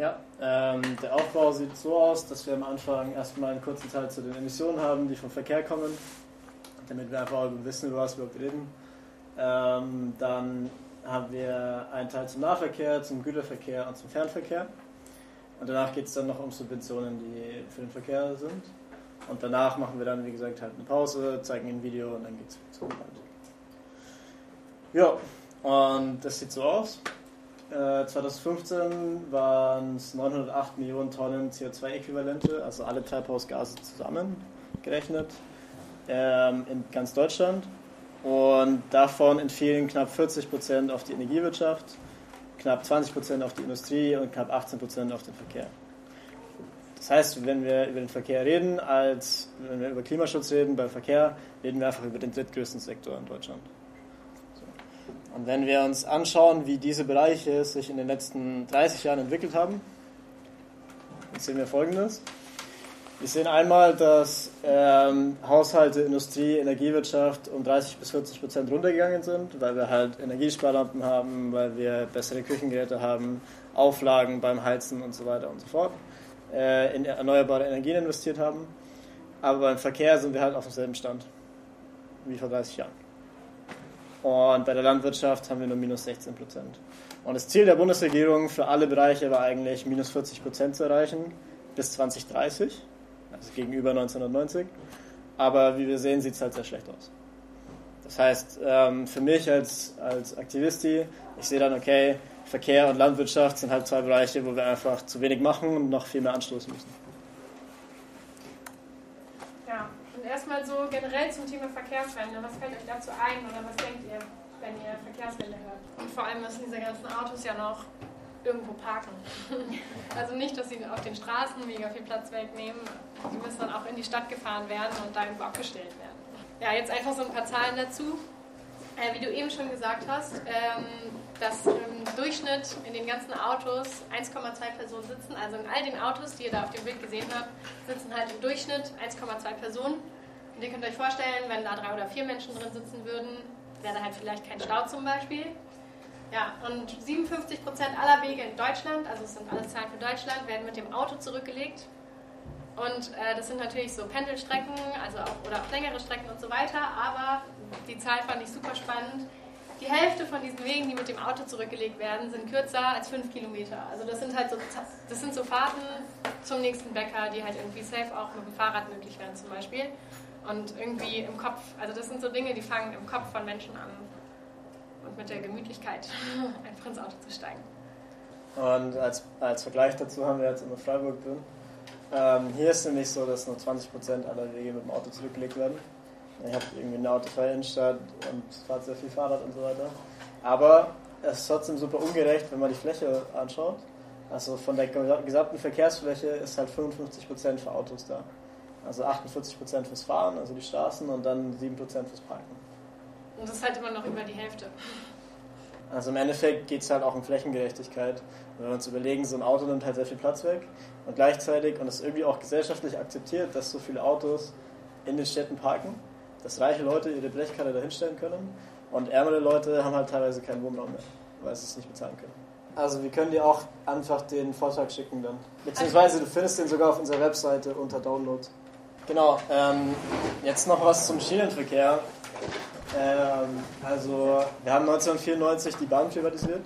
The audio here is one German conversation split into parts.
Ja, ähm, der Aufbau sieht so aus, dass wir am Anfang erstmal einen kurzen Teil zu den Emissionen haben, die vom Verkehr kommen, damit wir einfach wissen, über was wir überhaupt reden. Ähm, dann haben wir einen Teil zum Nahverkehr, zum Güterverkehr und zum Fernverkehr. Und danach geht es dann noch um Subventionen, die für den Verkehr sind. Und danach machen wir dann, wie gesagt, halt eine Pause, zeigen ein Video und dann geht es zum Inhalt. Ja, und das sieht so aus. 2015 äh, waren es 908 Millionen Tonnen CO2-Äquivalente, also alle Treibhausgase zusammengerechnet, ähm, in ganz Deutschland. Und davon entfielen knapp 40 Prozent auf die Energiewirtschaft, knapp 20 Prozent auf die Industrie und knapp 18 Prozent auf den Verkehr. Das heißt, wenn wir über den Verkehr reden, als wenn wir über Klimaschutz reden beim Verkehr, reden wir einfach über den drittgrößten Sektor in Deutschland. Und wenn wir uns anschauen, wie diese Bereiche sich in den letzten 30 Jahren entwickelt haben, dann sehen wir Folgendes. Wir sehen einmal, dass ähm, Haushalte, Industrie, Energiewirtschaft um 30 bis 40 Prozent runtergegangen sind, weil wir halt Energiesparlampen haben, weil wir bessere Küchengeräte haben, Auflagen beim Heizen und so weiter und so fort, äh, in erneuerbare Energien investiert haben. Aber beim Verkehr sind wir halt auf demselben Stand wie vor 30 Jahren. Und bei der Landwirtschaft haben wir nur minus 16 Prozent. Und das Ziel der Bundesregierung für alle Bereiche war eigentlich, minus 40 Prozent zu erreichen bis 2030, also gegenüber 1990. Aber wie wir sehen, sieht es halt sehr schlecht aus. Das heißt, ähm, für mich als, als Aktivisti, ich sehe dann, okay, Verkehr und Landwirtschaft sind halt zwei Bereiche, wo wir einfach zu wenig machen und noch viel mehr anstoßen müssen. Erstmal so generell zum Thema Verkehrswende. Was fällt euch dazu ein oder was denkt ihr, wenn ihr Verkehrswende hört? Und vor allem müssen diese ganzen Autos ja noch irgendwo parken. also nicht, dass sie auf den Straßen mega viel Platz wegnehmen. Sie müssen dann auch in die Stadt gefahren werden und da irgendwo abgestellt werden. Ja, jetzt einfach so ein paar Zahlen dazu. Äh, wie du eben schon gesagt hast, ähm, dass im Durchschnitt in den ganzen Autos 1,2 Personen sitzen. Also in all den Autos, die ihr da auf dem Bild gesehen habt, sitzen halt im Durchschnitt 1,2 Personen. Und ihr könnt euch vorstellen, wenn da drei oder vier Menschen drin sitzen würden, wäre da halt vielleicht kein Stau zum Beispiel. Ja, und 57 Prozent aller Wege in Deutschland, also es sind alles Zahlen für Deutschland, werden mit dem Auto zurückgelegt. Und äh, das sind natürlich so Pendelstrecken, also auch, oder auch längere Strecken und so weiter. Aber die Zahl fand ich super spannend. Die Hälfte von diesen Wegen, die mit dem Auto zurückgelegt werden, sind kürzer als fünf Kilometer. Also das sind halt so, das sind so Fahrten zum nächsten Bäcker, die halt irgendwie safe auch mit dem Fahrrad möglich wären zum Beispiel. Und irgendwie im Kopf, also das sind so Dinge, die fangen im Kopf von Menschen an. Und mit der Gemütlichkeit einfach ins Auto zu steigen. Und als, als Vergleich dazu haben wir jetzt in Freiburg drin. Ähm, hier ist nämlich so, dass nur 20% aller Wege mit dem Auto zurückgelegt werden. Ich habe irgendwie eine autofreie Innenstadt und fahre sehr viel Fahrrad und so weiter. Aber es ist trotzdem super ungerecht, wenn man die Fläche anschaut. Also von der gesamten Verkehrsfläche ist halt 55% für Autos da. Also 48% fürs Fahren, also die Straßen, und dann 7% fürs Parken. Und das ist halt immer noch über die Hälfte. Also im Endeffekt geht es halt auch um Flächengerechtigkeit. Wenn wir uns überlegen, so ein Auto nimmt halt sehr viel Platz weg und gleichzeitig, und das ist irgendwie auch gesellschaftlich akzeptiert, dass so viele Autos in den Städten parken, dass reiche Leute ihre Blechkarte da hinstellen können und ärmere Leute haben halt teilweise keinen Wohnraum mehr, weil sie es nicht bezahlen können. Also wir können dir auch einfach den Vortrag schicken dann. Beziehungsweise du findest den sogar auf unserer Webseite unter Download. Genau, ähm, jetzt noch was zum Schienenverkehr. Ähm, also, wir haben 1994 die Bahn privatisiert.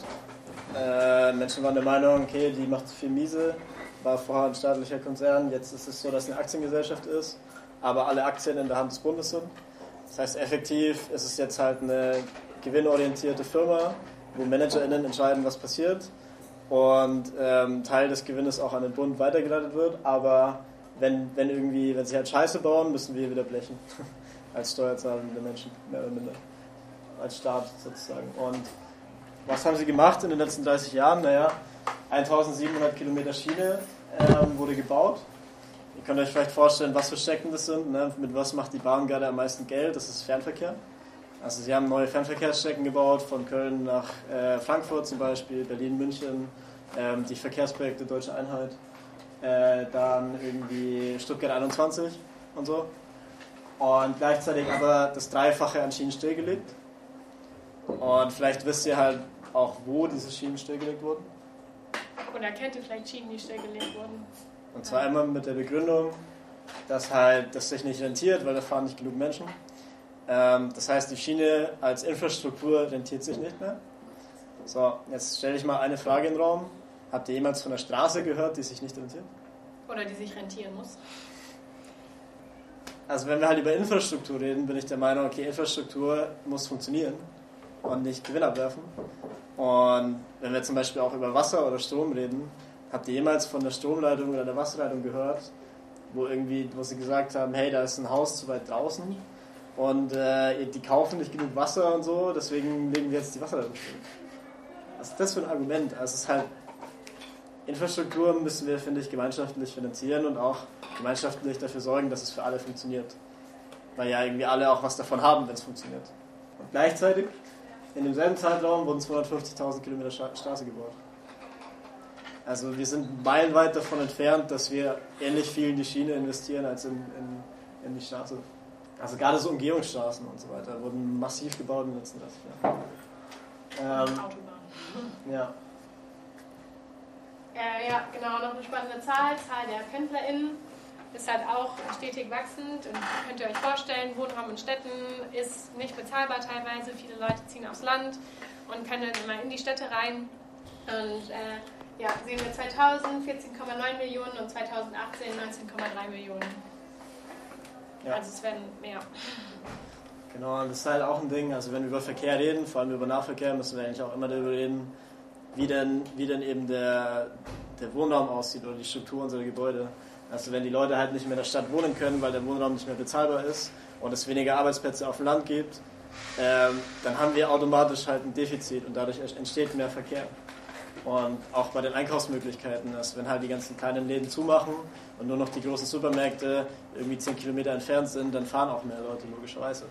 Äh, Menschen waren der Meinung, okay, die macht zu viel Miese, war vorher ein staatlicher Konzern. Jetzt ist es so, dass es eine Aktiengesellschaft ist, aber alle Aktien in der Hand des Bundes sind. Das heißt, effektiv ist es jetzt halt eine gewinnorientierte Firma, wo ManagerInnen entscheiden, was passiert und ähm, Teil des Gewinnes auch an den Bund weitergeleitet wird, aber wenn, wenn irgendwie, wenn sie halt Scheiße bauen, müssen wir wieder blechen. Als steuerzahlende Menschen, mehr oder minder. Als Staat sozusagen. Und was haben sie gemacht in den letzten 30 Jahren? Naja, 1700 Kilometer Schiene ähm, wurde gebaut. Ihr könnt euch vielleicht vorstellen, was für Strecken das sind. Ne? Mit was macht die Bahn gerade am meisten Geld? Das ist Fernverkehr. Also sie haben neue Fernverkehrsstrecken gebaut, von Köln nach äh, Frankfurt zum Beispiel, Berlin, München, ähm, die Verkehrsprojekte Deutsche Einheit äh, dann irgendwie Stuttgart 21 und so. Und gleichzeitig aber das Dreifache an Schienen stillgelegt. Und vielleicht wisst ihr halt auch, wo diese Schienen stillgelegt wurden. Oder kennt ihr vielleicht Schienen, die stillgelegt wurden? Und zwar immer mit der Begründung, dass halt das sich nicht rentiert, weil da fahren nicht genug Menschen. Ähm, das heißt, die Schiene als Infrastruktur rentiert sich nicht mehr. So, jetzt stelle ich mal eine Frage in den Raum. Habt ihr jemals von der Straße gehört, die sich nicht rentiert? Oder die sich rentieren muss? Also wenn wir halt über Infrastruktur reden, bin ich der Meinung, okay, Infrastruktur muss funktionieren und nicht Gewinn abwerfen. Und wenn wir zum Beispiel auch über Wasser oder Strom reden, habt ihr jemals von der Stromleitung oder der Wasserleitung gehört, wo irgendwie, wo sie gesagt haben, hey, da ist ein Haus zu weit draußen und äh, die kaufen nicht genug Wasser und so, deswegen legen wir jetzt die Wasserleitung. Was ist das für ein Argument? Also es ist halt, Infrastruktur müssen wir, finde ich, gemeinschaftlich finanzieren und auch gemeinschaftlich dafür sorgen, dass es für alle funktioniert. Weil ja irgendwie alle auch was davon haben, wenn es funktioniert. Und gleichzeitig, in demselben Zeitraum, wurden 250.000 Kilometer Straße gebaut. Also wir sind meilenweit davon entfernt, dass wir ähnlich viel in die Schiene investieren als in, in, in die Straße. Also gerade so Umgehungsstraßen und so weiter wurden massiv gebaut in den letzten 30 Jahren. Ähm, Autobahn. Ja. Äh, ja, genau, noch eine spannende Zahl, Zahl der PendlerInnen ist halt auch stetig wachsend und könnt ihr euch vorstellen, Wohnraum in Städten ist nicht bezahlbar teilweise. Viele Leute ziehen aufs Land und können dann immer in die Städte rein. Und äh, ja, sehen wir 2000 14,9 Millionen und 2018 19,3 Millionen. Ja. Also es werden mehr. Genau, und das ist halt auch ein Ding, also wenn wir über Verkehr reden, vor allem über Nahverkehr, müssen wir eigentlich auch immer darüber reden, wie denn, wie denn eben der, der Wohnraum aussieht oder die Struktur unserer Gebäude. Also wenn die Leute halt nicht mehr in der Stadt wohnen können, weil der Wohnraum nicht mehr bezahlbar ist und es weniger Arbeitsplätze auf dem Land gibt, ähm, dann haben wir automatisch halt ein Defizit und dadurch entsteht mehr Verkehr. Und auch bei den Einkaufsmöglichkeiten, also wenn halt die ganzen kleinen Läden zumachen und nur noch die großen Supermärkte irgendwie 10 Kilometer entfernt sind, dann fahren auch mehr Leute logischerweise.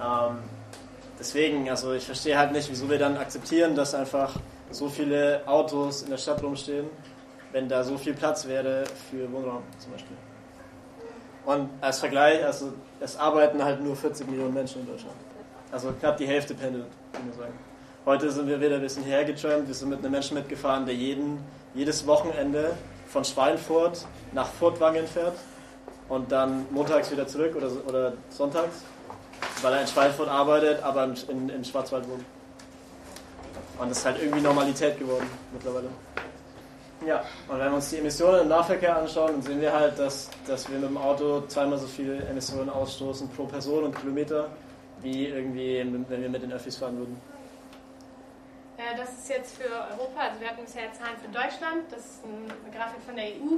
Ähm, deswegen, also ich verstehe halt nicht, wieso wir dann akzeptieren, dass einfach so viele Autos in der Stadt rumstehen, wenn da so viel Platz wäre für Wohnraum zum Beispiel. Und als Vergleich, also es arbeiten halt nur 40 Millionen Menschen in Deutschland. Also knapp die Hälfte pendelt, kann man sagen. Heute sind wir wieder ein bisschen hergetrampt. Wir sind mit einem Menschen mitgefahren, der jeden, jedes Wochenende von Schweinfurt nach Furtwangen fährt und dann montags wieder zurück oder, oder sonntags, weil er in Schweinfurt arbeitet, aber in, in Schwarzwald wohnt. Und das ist halt irgendwie Normalität geworden mittlerweile. Ja, und wenn wir uns die Emissionen im Nahverkehr anschauen, dann sehen wir halt, dass, dass wir mit dem Auto zweimal so viele Emissionen ausstoßen pro Person und Kilometer, wie irgendwie, wenn wir mit den Öffis fahren würden. Äh, das ist jetzt für Europa, also wir hatten bisher Zahlen für Deutschland, das ist eine Grafik von der EU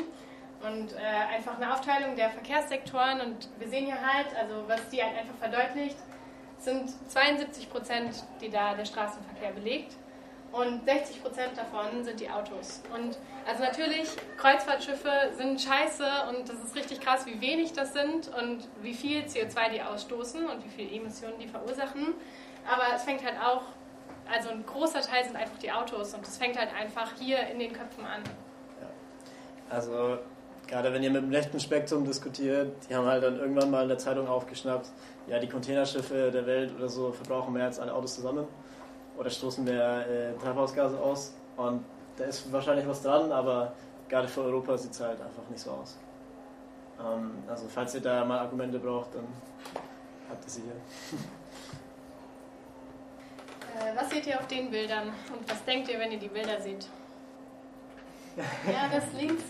und äh, einfach eine Aufteilung der Verkehrssektoren. Und wir sehen hier halt, also was die halt einfach verdeutlicht, sind 72 Prozent, die da der Straßenverkehr belegt und 60 Prozent davon sind die Autos. Und also natürlich, Kreuzfahrtschiffe sind scheiße und das ist richtig krass, wie wenig das sind und wie viel CO2 die ausstoßen und wie viel Emissionen die verursachen. Aber es fängt halt auch also ein großer Teil sind einfach die Autos und das fängt halt einfach hier in den Köpfen an. Ja. Also gerade wenn ihr mit dem rechten Spektrum diskutiert, die haben halt dann irgendwann mal in der Zeitung aufgeschnappt, ja, die Containerschiffe der Welt oder so verbrauchen mehr als alle Autos zusammen oder stoßen mehr äh, Treibhausgase aus und da ist wahrscheinlich was dran, aber gerade für Europa sieht es halt einfach nicht so aus. Ähm, also falls ihr da mal Argumente braucht, dann habt ihr sie hier. Äh, was seht ihr auf den Bildern und was denkt ihr, wenn ihr die Bilder seht? Ja, das links.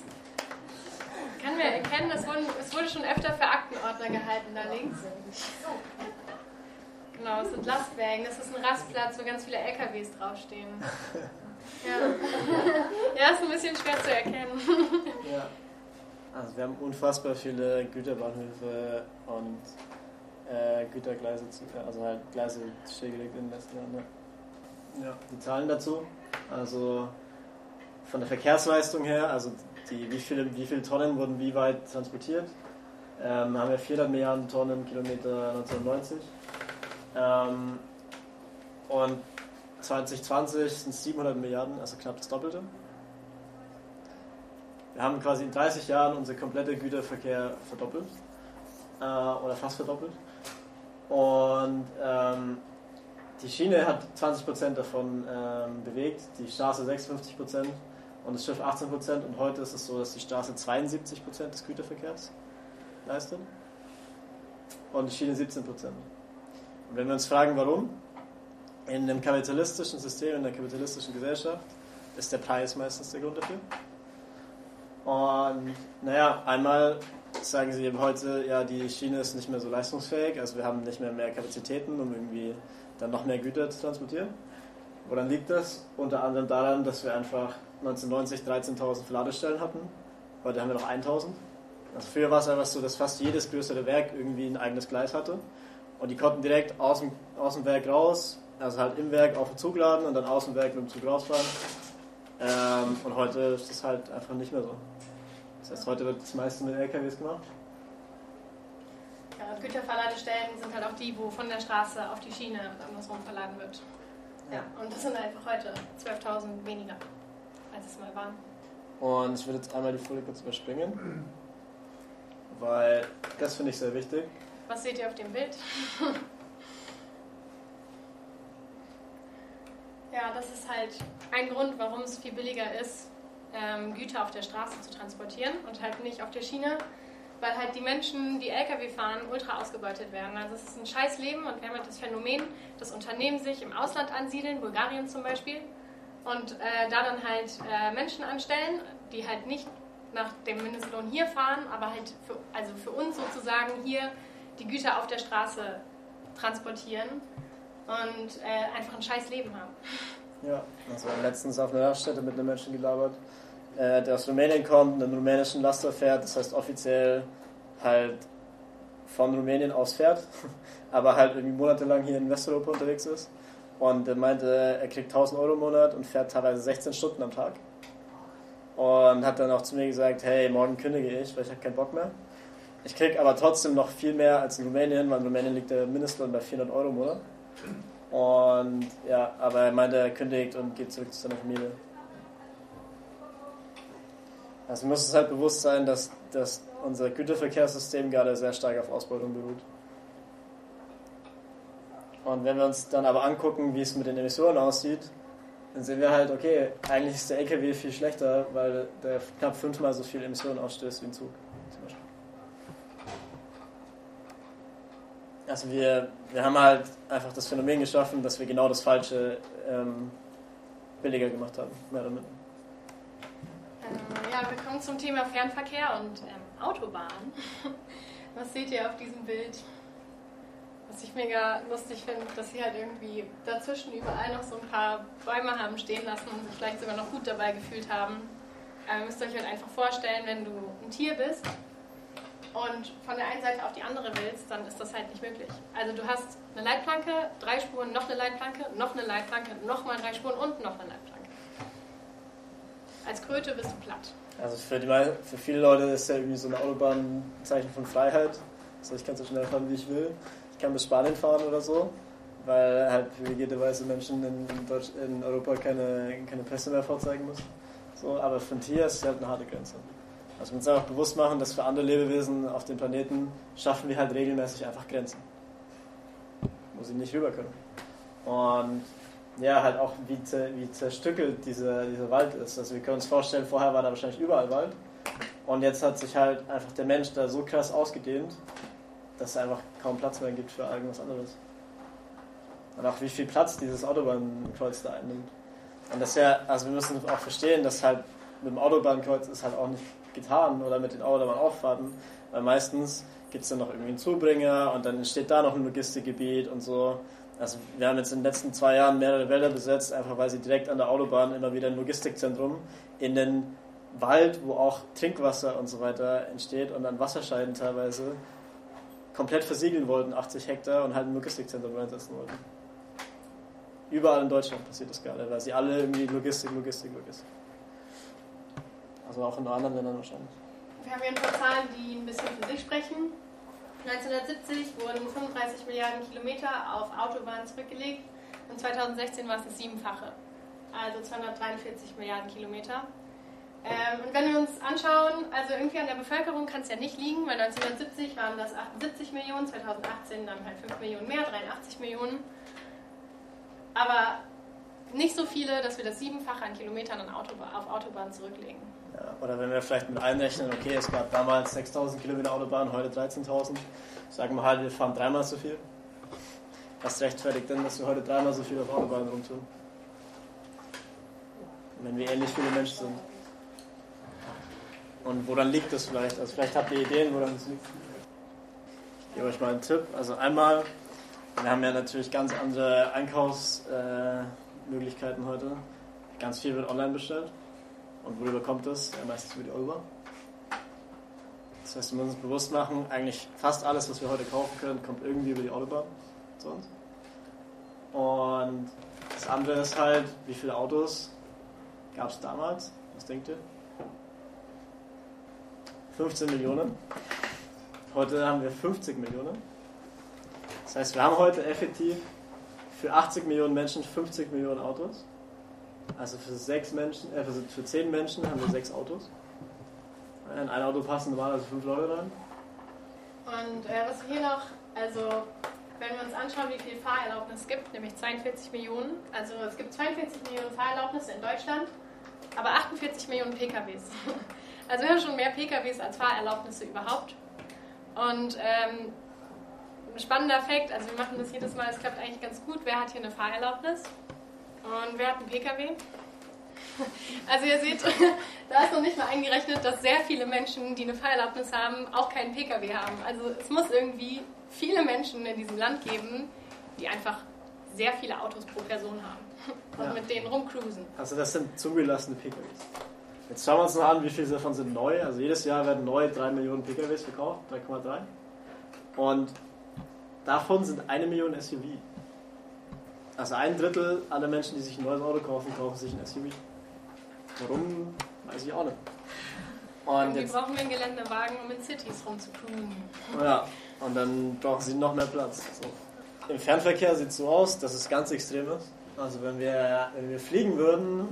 Kann man erkennen, es wurde, es wurde schon öfter für Aktenordner gehalten da links. Genau, es sind Lastwagen. Das ist ein Rastplatz, wo ganz viele LKWs draufstehen. Ja. ja, ist ein bisschen schwer zu erkennen. Ja. Also wir haben unfassbar viele Güterbahnhöfe und äh, Gütergleise, zu, also halt Gleise stillgelegt in Jahren. Ja. ja, die Zahlen dazu. Also von der Verkehrsleistung her, also die, wie, viele, wie viele Tonnen wurden wie weit transportiert, ähm, haben wir 400 Milliarden Tonnen Kilometer 1990. Ähm, und 2020 sind es 700 Milliarden, also knapp das Doppelte. Wir haben quasi in 30 Jahren unsere komplette Güterverkehr verdoppelt äh, oder fast verdoppelt. Und ähm, die Schiene hat 20% davon ähm, bewegt, die Straße 56% und das Schiff 18 Prozent. Und heute ist es so, dass die Straße 72 Prozent des Güterverkehrs leistet und die Schiene 17 Prozent. Und wenn wir uns fragen, warum, in einem kapitalistischen System, in einer kapitalistischen Gesellschaft, ist der Preis meistens der Grund dafür. Und naja, einmal sagen sie eben heute, ja, die Schiene ist nicht mehr so leistungsfähig, also wir haben nicht mehr mehr Kapazitäten, um irgendwie dann noch mehr Güter zu transportieren. Woran liegt das? Unter anderem daran, dass wir einfach 1990 13.000 Verladestellen hatten. Heute haben wir noch 1.000. Also früher war es einfach so, dass fast jedes größere Werk irgendwie ein eigenes Gleis hatte. Und die konnten direkt aus dem, aus dem Werk raus, also halt im Werk auf den Zug laden und dann aus dem Werk mit dem Zug rausfahren. Ähm, und heute ist das halt einfach nicht mehr so. Das heißt, heute wird das meiste mit LKWs gemacht. Ja, Güterverladestellen sind halt auch die, wo von der Straße auf die Schiene und andersrum verladen wird. Ja, und das sind einfach heute 12.000 weniger, als es mal waren. Und ich würde jetzt einmal die Folie kurz überspringen, weil das finde ich sehr wichtig. Was seht ihr auf dem Bild? ja, das ist halt ein Grund, warum es viel billiger ist, ähm, Güter auf der Straße zu transportieren und halt nicht auf der Schiene, weil halt die Menschen, die LKW fahren, ultra ausgebeutet werden. Also es ist ein scheiß Leben und wir haben halt das Phänomen, dass Unternehmen sich im Ausland ansiedeln, Bulgarien zum Beispiel, und äh, da dann halt äh, Menschen anstellen, die halt nicht nach dem Mindestlohn hier fahren, aber halt für, also für uns sozusagen hier die Güter auf der Straße transportieren und äh, einfach ein scheiß Leben haben. Ja, also letztens auf einer Raststätte mit einem Menschen gelabert, äh, der aus Rumänien kommt, einen rumänischen Laster fährt, das heißt offiziell halt von Rumänien aus fährt, aber halt irgendwie monatelang hier in Westeuropa unterwegs ist. Und er meinte, er kriegt 1000 Euro im Monat und fährt teilweise 16 Stunden am Tag. Und hat dann auch zu mir gesagt, hey, morgen kündige ich, weil ich habe keinen Bock mehr. Ich kriege aber trotzdem noch viel mehr als in Rumänien, weil in Rumänien liegt der Mindestlohn bei 400 Euro im Monat. Und ja, aber er meinte, er kündigt und geht zurück zu seiner Familie. Also muss es halt bewusst sein, dass, dass unser Güterverkehrssystem gerade sehr stark auf Ausbeutung beruht. Und wenn wir uns dann aber angucken, wie es mit den Emissionen aussieht, dann sehen wir halt, okay, eigentlich ist der LKW viel schlechter, weil der knapp fünfmal so viel Emissionen ausstößt wie ein Zug. Zum Beispiel. Also wir, wir haben halt einfach das Phänomen geschaffen, dass wir genau das Falsche ähm, billiger gemacht haben, mehr oder minder. Äh, ja, wir kommen zum Thema Fernverkehr und ähm, Autobahn. Was seht ihr auf diesem Bild? Was ich mega lustig finde, dass sie halt irgendwie dazwischen überall noch so ein paar Bäume haben stehen lassen und sich vielleicht sogar noch gut dabei gefühlt haben. Aber ihr müsst euch halt einfach vorstellen, wenn du ein Tier bist und von der einen Seite auf die andere willst, dann ist das halt nicht möglich. Also du hast eine Leitplanke, drei Spuren, noch eine Leitplanke, noch eine Leitplanke, nochmal drei Spuren und noch eine Leitplanke. Als Kröte bist du platt. Also für, die, für viele Leute ist ja irgendwie so eine Autobahn ein Zeichen von Freiheit. Also ich kann so schnell fahren, wie ich will kann bis Spanien fahren oder so, weil halt privilegierterweise Menschen in, in Europa keine, keine Pässe mehr vorzeigen müssen. So, aber Tier ist es halt eine harte Grenze. Also wir uns einfach bewusst machen, dass für andere Lebewesen auf dem Planeten schaffen wir halt regelmäßig einfach Grenzen, wo sie nicht rüber können. Und ja, halt auch wie, wie zerstückelt dieser, dieser Wald ist. Also wir können uns vorstellen, vorher war da wahrscheinlich überall Wald. Und jetzt hat sich halt einfach der Mensch da so krass ausgedehnt, dass es einfach kaum Platz mehr gibt für irgendwas anderes. Und auch wie viel Platz dieses Autobahnkreuz da einnimmt. Und das ja, also wir müssen auch verstehen, dass halt mit dem Autobahnkreuz ist halt auch nicht getan oder mit den Autobahnauffahrten, weil meistens gibt es dann noch irgendwie einen Zubringer und dann entsteht da noch ein Logistikgebiet und so. Also wir haben jetzt in den letzten zwei Jahren mehrere Wälder besetzt, einfach weil sie direkt an der Autobahn immer wieder ein Logistikzentrum in den Wald, wo auch Trinkwasser und so weiter entsteht und dann Wasserscheiden teilweise komplett versiegeln wollten, 80 Hektar, und halt ein Logistikzentrum einsetzen wollten. Überall in Deutschland passiert das gerade, weil sie alle irgendwie Logistik, Logistik, Logistik. Also auch in anderen Ländern wahrscheinlich. Wir haben hier ein paar Zahlen, die ein bisschen für sich sprechen. 1970 wurden 35 Milliarden Kilometer auf Autobahnen zurückgelegt und 2016 war es das Siebenfache, also 243 Milliarden Kilometer. Ähm, und wenn wir uns anschauen, also irgendwie an der Bevölkerung kann es ja nicht liegen, weil 1970 waren das 78 Millionen, 2018 dann halt 5 Millionen mehr, 83 Millionen. Aber nicht so viele, dass wir das Siebenfache an Kilometern auf Autobahn zurücklegen. Oder wenn wir vielleicht mit einrechnen, okay, es gab damals 6000 Kilometer Autobahn, heute 13.000. Sagen wir halt, wir fahren dreimal so viel. Was rechtfertigt denn, dass wir heute dreimal so viel auf Autobahnen rumtun? Wenn wir ähnlich viele Menschen sind. Und woran liegt das vielleicht? Also vielleicht habt ihr Ideen, woran es liegt. Ich gebe euch mal einen Tipp. Also einmal, wir haben ja natürlich ganz andere Einkaufsmöglichkeiten heute. Ganz viel wird online bestellt. Und worüber kommt das? Ja, meistens über die Euro. Das heißt, wir müssen uns bewusst machen, eigentlich fast alles, was wir heute kaufen können, kommt irgendwie über die Autobahn zu uns. Und das andere ist halt, wie viele Autos gab es damals? Was denkt ihr? 15 Millionen. Heute haben wir 50 Millionen. Das heißt, wir haben heute effektiv für 80 Millionen Menschen 50 Millionen Autos. Also für, sechs Menschen, äh, für 10 Menschen haben wir sechs Autos. In ein Auto passen normalerweise fünf Leute rein. Und äh, was hier noch, also wenn wir uns anschauen, wie viel Fahrerlaubnis es gibt, nämlich 42 Millionen. Also es gibt 42 Millionen Fahrerlaubnisse in Deutschland, aber 48 Millionen PKWs. Also wir haben schon mehr PKWs als Fahrerlaubnisse überhaupt. Und ähm, ein spannender Fakt, also wir machen das jedes Mal, es klappt eigentlich ganz gut. Wer hat hier eine Fahrerlaubnis? Und wer hat einen PKW? Also ihr seht, da ist noch nicht mal eingerechnet, dass sehr viele Menschen, die eine Fahrerlaubnis haben, auch keinen PKW haben. Also es muss irgendwie viele Menschen in diesem Land geben, die einfach sehr viele Autos pro Person haben und ja. mit denen rumcruisen. Also das sind zugelassene PKWs. Jetzt schauen wir uns noch an, wie viele davon sind neu. Also jedes Jahr werden neu 3 Millionen PKWs verkauft, 3,3. Und davon sind eine Million SUV. Also ein Drittel aller Menschen, die sich ein neues Auto kaufen, kaufen sich ein SUV. Warum, weiß ich auch nicht. Und jetzt brauchen wir einen Geländewagen, um in Cities rumzucruisen. Ja, und dann brauchen sie noch mehr Platz. So. Im Fernverkehr sieht es so aus, dass es ganz extrem ist. Also wenn wir, wenn wir fliegen würden,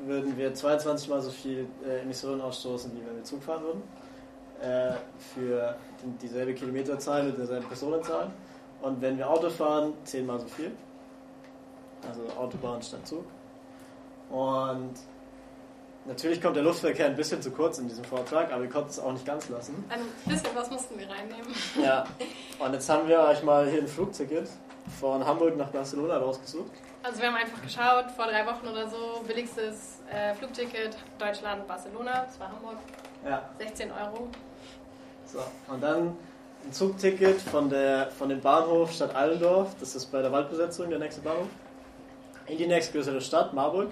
würden wir 22 mal so viel äh, Emissionen ausstoßen, wie wenn wir Zug fahren würden. Äh, für dieselbe Kilometerzahl mit derselben Personenzahl. Und wenn wir Auto fahren, 10 mal so viel. Also Autobahn statt Zug. Und natürlich kommt der Luftverkehr ein bisschen zu kurz in diesem Vortrag, aber wir konnten es auch nicht ganz lassen. Ein bisschen was mussten wir reinnehmen. Ja, und jetzt haben wir euch mal hier ein Flugticket von Hamburg nach Barcelona rausgesucht. Also wir haben einfach geschaut, vor drei Wochen oder so, billigstes äh, Flugticket Deutschland, Barcelona, das war Hamburg. Ja. 16 Euro. So, und dann ein Zugticket von, der, von dem Bahnhof Stadt Eilendorf, das ist bei der Waldbesetzung der nächste Bahnhof, in die nächstgrößere Stadt, Marburg.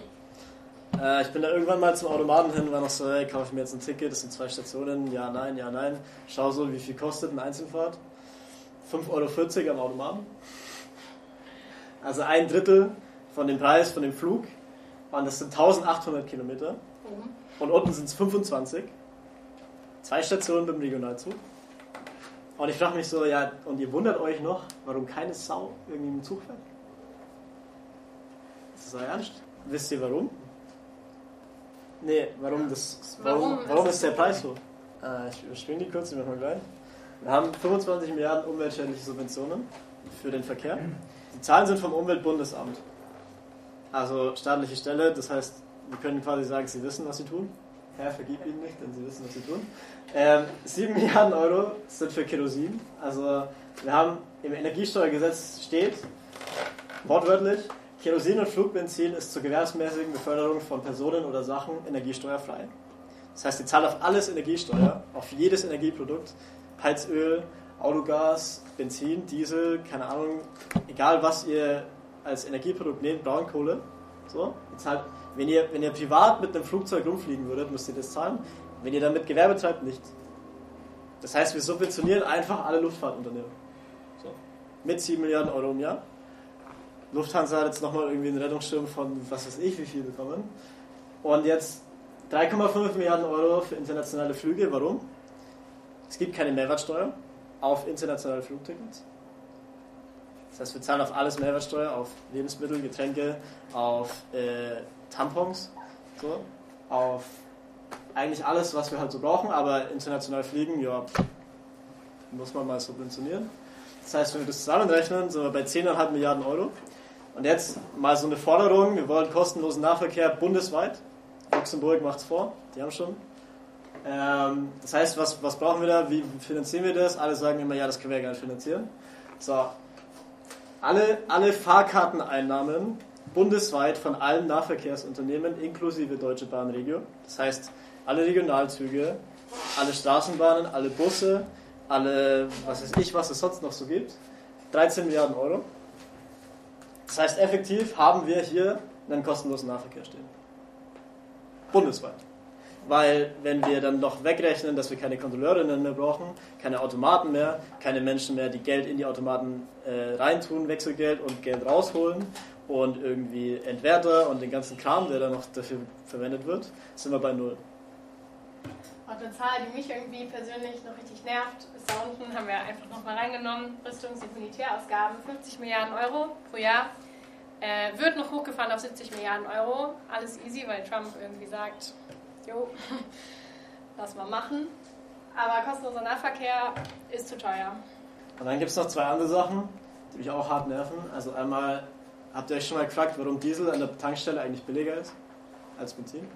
Äh, ich bin da irgendwann mal zum Automaten hin, war noch so, hey, kaufe ich mir jetzt ein Ticket, das sind zwei Stationen, ja, nein, ja, nein. Schau so, wie viel kostet eine Einzelfahrt. 5,40 Euro am Automaten. Also ein Drittel von dem Preis von dem Flug. Und das sind 1800 Kilometer. Mhm. Und unten sind es 25. Zwei Stationen beim Regionalzug. Und ich frage mich so, ja, und ihr wundert euch noch, warum keine Sau irgendwie im Zug fährt? Ist das euer Ernst? Wisst ihr warum? Nee, warum das. Warum, warum, warum ist der Preis so? Äh, ich überspringe die kurz, die machen wir gleich. Wir haben 25 Milliarden umweltschädliche Subventionen für den Verkehr. Die Zahlen sind vom Umweltbundesamt. Also staatliche Stelle, das heißt, wir können quasi sagen, sie wissen, was sie tun. Herr, vergib ihnen nicht, denn sie wissen, was sie tun. Ähm, 7 Milliarden Euro sind für Kerosin. Also wir haben im Energiesteuergesetz steht, wortwörtlich, Kerosin und Flugbenzin ist zur gewerbsmäßigen Beförderung von Personen oder Sachen energiesteuerfrei. Das heißt, sie zahlen auf alles Energiesteuer, auf jedes Energieprodukt, Heizöl, Autogas, Benzin, Diesel, keine Ahnung, egal was ihr als Energieprodukt nehmt, Braunkohle. So, ihr zahlt, wenn ihr, wenn ihr privat mit einem Flugzeug rumfliegen würdet, müsst ihr das zahlen. Wenn ihr damit Gewerbe treibt, nicht. Das heißt, wir subventionieren einfach alle Luftfahrtunternehmen. So. Mit 7 Milliarden Euro im Jahr. Lufthansa hat jetzt nochmal irgendwie einen Rettungsschirm von was weiß ich wie viel bekommen. Und jetzt 3,5 Milliarden Euro für internationale Flüge. Warum? Es gibt keine Mehrwertsteuer auf internationale Flugtickets. Das heißt, wir zahlen auf alles Mehrwertsteuer, auf Lebensmittel, Getränke, auf äh, Tampons, so, auf eigentlich alles, was wir halt so brauchen, aber international fliegen, ja, muss man mal subventionieren. Das heißt, wenn wir das zusammenrechnen, sind wir bei 10,5 Milliarden Euro. Und jetzt mal so eine Forderung, wir wollen kostenlosen Nahverkehr bundesweit. Luxemburg macht es vor, die haben schon. Ähm, das heißt, was, was brauchen wir da? Wie finanzieren wir das? Alle sagen immer, ja, das können wir ja gar nicht finanzieren. So, alle, alle Fahrkarteneinnahmen bundesweit von allen Nahverkehrsunternehmen inklusive Deutsche Bahn Regio. Das heißt, alle Regionalzüge, alle Straßenbahnen, alle Busse, alle, was weiß ich, was es sonst noch so gibt. 13 Milliarden Euro. Das heißt, effektiv haben wir hier einen kostenlosen Nahverkehr stehen. Bundesweit. Weil, wenn wir dann noch wegrechnen, dass wir keine Kontrolleurinnen mehr brauchen, keine Automaten mehr, keine Menschen mehr, die Geld in die Automaten äh, reintun, Wechselgeld und Geld rausholen und irgendwie Entwerter und den ganzen Kram, der dann noch dafür verwendet wird, sind wir bei Null. Und eine Zahl, die mich irgendwie persönlich noch richtig nervt, ist da unten, haben wir einfach nochmal reingenommen, Rüstungs- und Militärausgaben, 50 Milliarden Euro pro Jahr. Äh, wird noch hochgefahren auf 70 Milliarden Euro. Alles easy, weil Trump irgendwie sagt, jo, lass mal machen. Aber kostenloser Nahverkehr ist zu teuer. Und dann gibt es noch zwei andere Sachen, die mich auch hart nerven. Also einmal, habt ihr euch schon mal gefragt, warum Diesel an der Tankstelle eigentlich billiger ist als Benzin?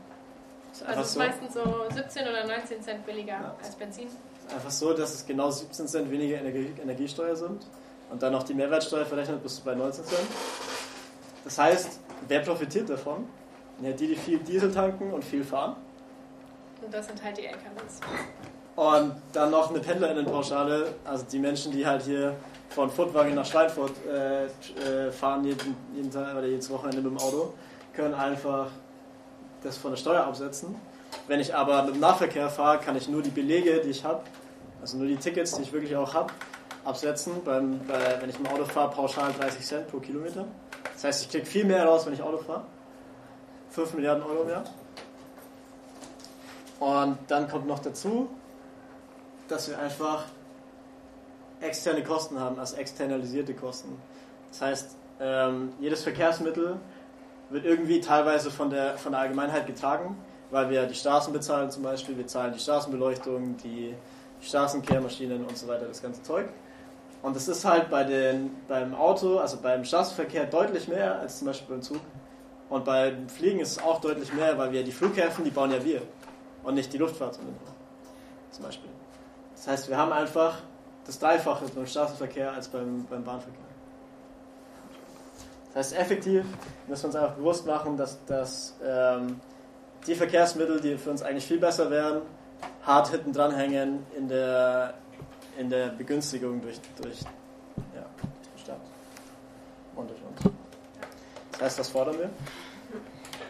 Ist also es ist so. meistens so 17 oder 19 Cent billiger ja. als Benzin. Einfach so, dass es genau 17 Cent weniger Energie Energiesteuer sind und dann noch die Mehrwertsteuer verrechnet bist du bei 19 Cent. Das heißt, wer profitiert davon? Ja, die, die viel Diesel tanken und viel fahren. Und das sind halt die LKWs. Und dann noch eine Pendlerinnenpauschale, also die Menschen, die halt hier von Furtwangen nach Schweinfurt äh, äh, fahren jeden, jeden Tag oder jedes Wochenende mit dem Auto, können einfach das von der Steuer absetzen. Wenn ich aber mit dem Nahverkehr fahre, kann ich nur die Belege, die ich habe, also nur die Tickets, die ich wirklich auch habe, absetzen. Beim, bei, wenn ich mit dem Auto fahre, pauschal 30 Cent pro Kilometer. Das heißt, ich kriege viel mehr raus, wenn ich Auto fahre. 5 Milliarden Euro mehr. Und dann kommt noch dazu, dass wir einfach externe Kosten haben, also externalisierte Kosten. Das heißt, ähm, jedes Verkehrsmittel wird irgendwie teilweise von der, von der Allgemeinheit getragen, weil wir die Straßen bezahlen zum Beispiel, wir zahlen die Straßenbeleuchtung, die Straßenkehrmaschinen und so weiter, das ganze Zeug. Und das ist halt bei den, beim Auto, also beim Straßenverkehr deutlich mehr als zum Beispiel beim Zug. Und beim Fliegen ist es auch deutlich mehr, weil wir die Flughäfen, die bauen ja wir und nicht die Luftfahrtunternehmen. Zum Beispiel. Das heißt, wir haben einfach das Dreifache beim Straßenverkehr als beim, beim Bahnverkehr. Das heißt, effektiv müssen wir uns einfach bewusst machen, dass, dass ähm, die Verkehrsmittel, die für uns eigentlich viel besser wären, hart hinten dranhängen in der, in der Begünstigung durch, durch, ja, die Stadt und durch uns. Das heißt, das fordern wir.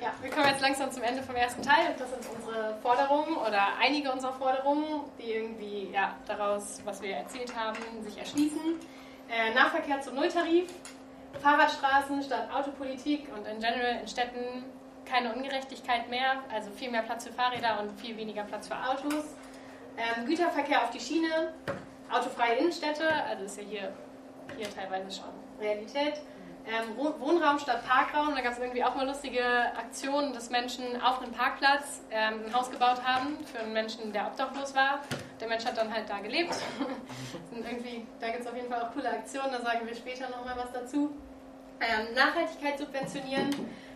Ja, wir kommen jetzt langsam zum Ende vom ersten Teil das sind unsere Forderungen oder einige unserer Forderungen, die irgendwie ja, daraus, was wir erzählt haben, sich erschließen. Äh, Nahverkehr zum Nulltarif, Fahrradstraßen statt Autopolitik und in general in Städten keine Ungerechtigkeit mehr, also viel mehr Platz für Fahrräder und viel weniger Platz für Autos. Ähm, Güterverkehr auf die Schiene, autofreie Innenstädte, also ist ja hier, hier teilweise schon Realität ähm, Wohnraum statt Parkraum. Da gab es irgendwie auch mal lustige Aktionen, dass Menschen auf einem Parkplatz ähm, ein Haus gebaut haben für einen Menschen, der obdachlos war. Der Mensch hat dann halt da gelebt. irgendwie, da gibt es auf jeden Fall auch coole Aktionen, da sagen wir später nochmal was dazu. Ähm, Nachhaltigkeit subventionieren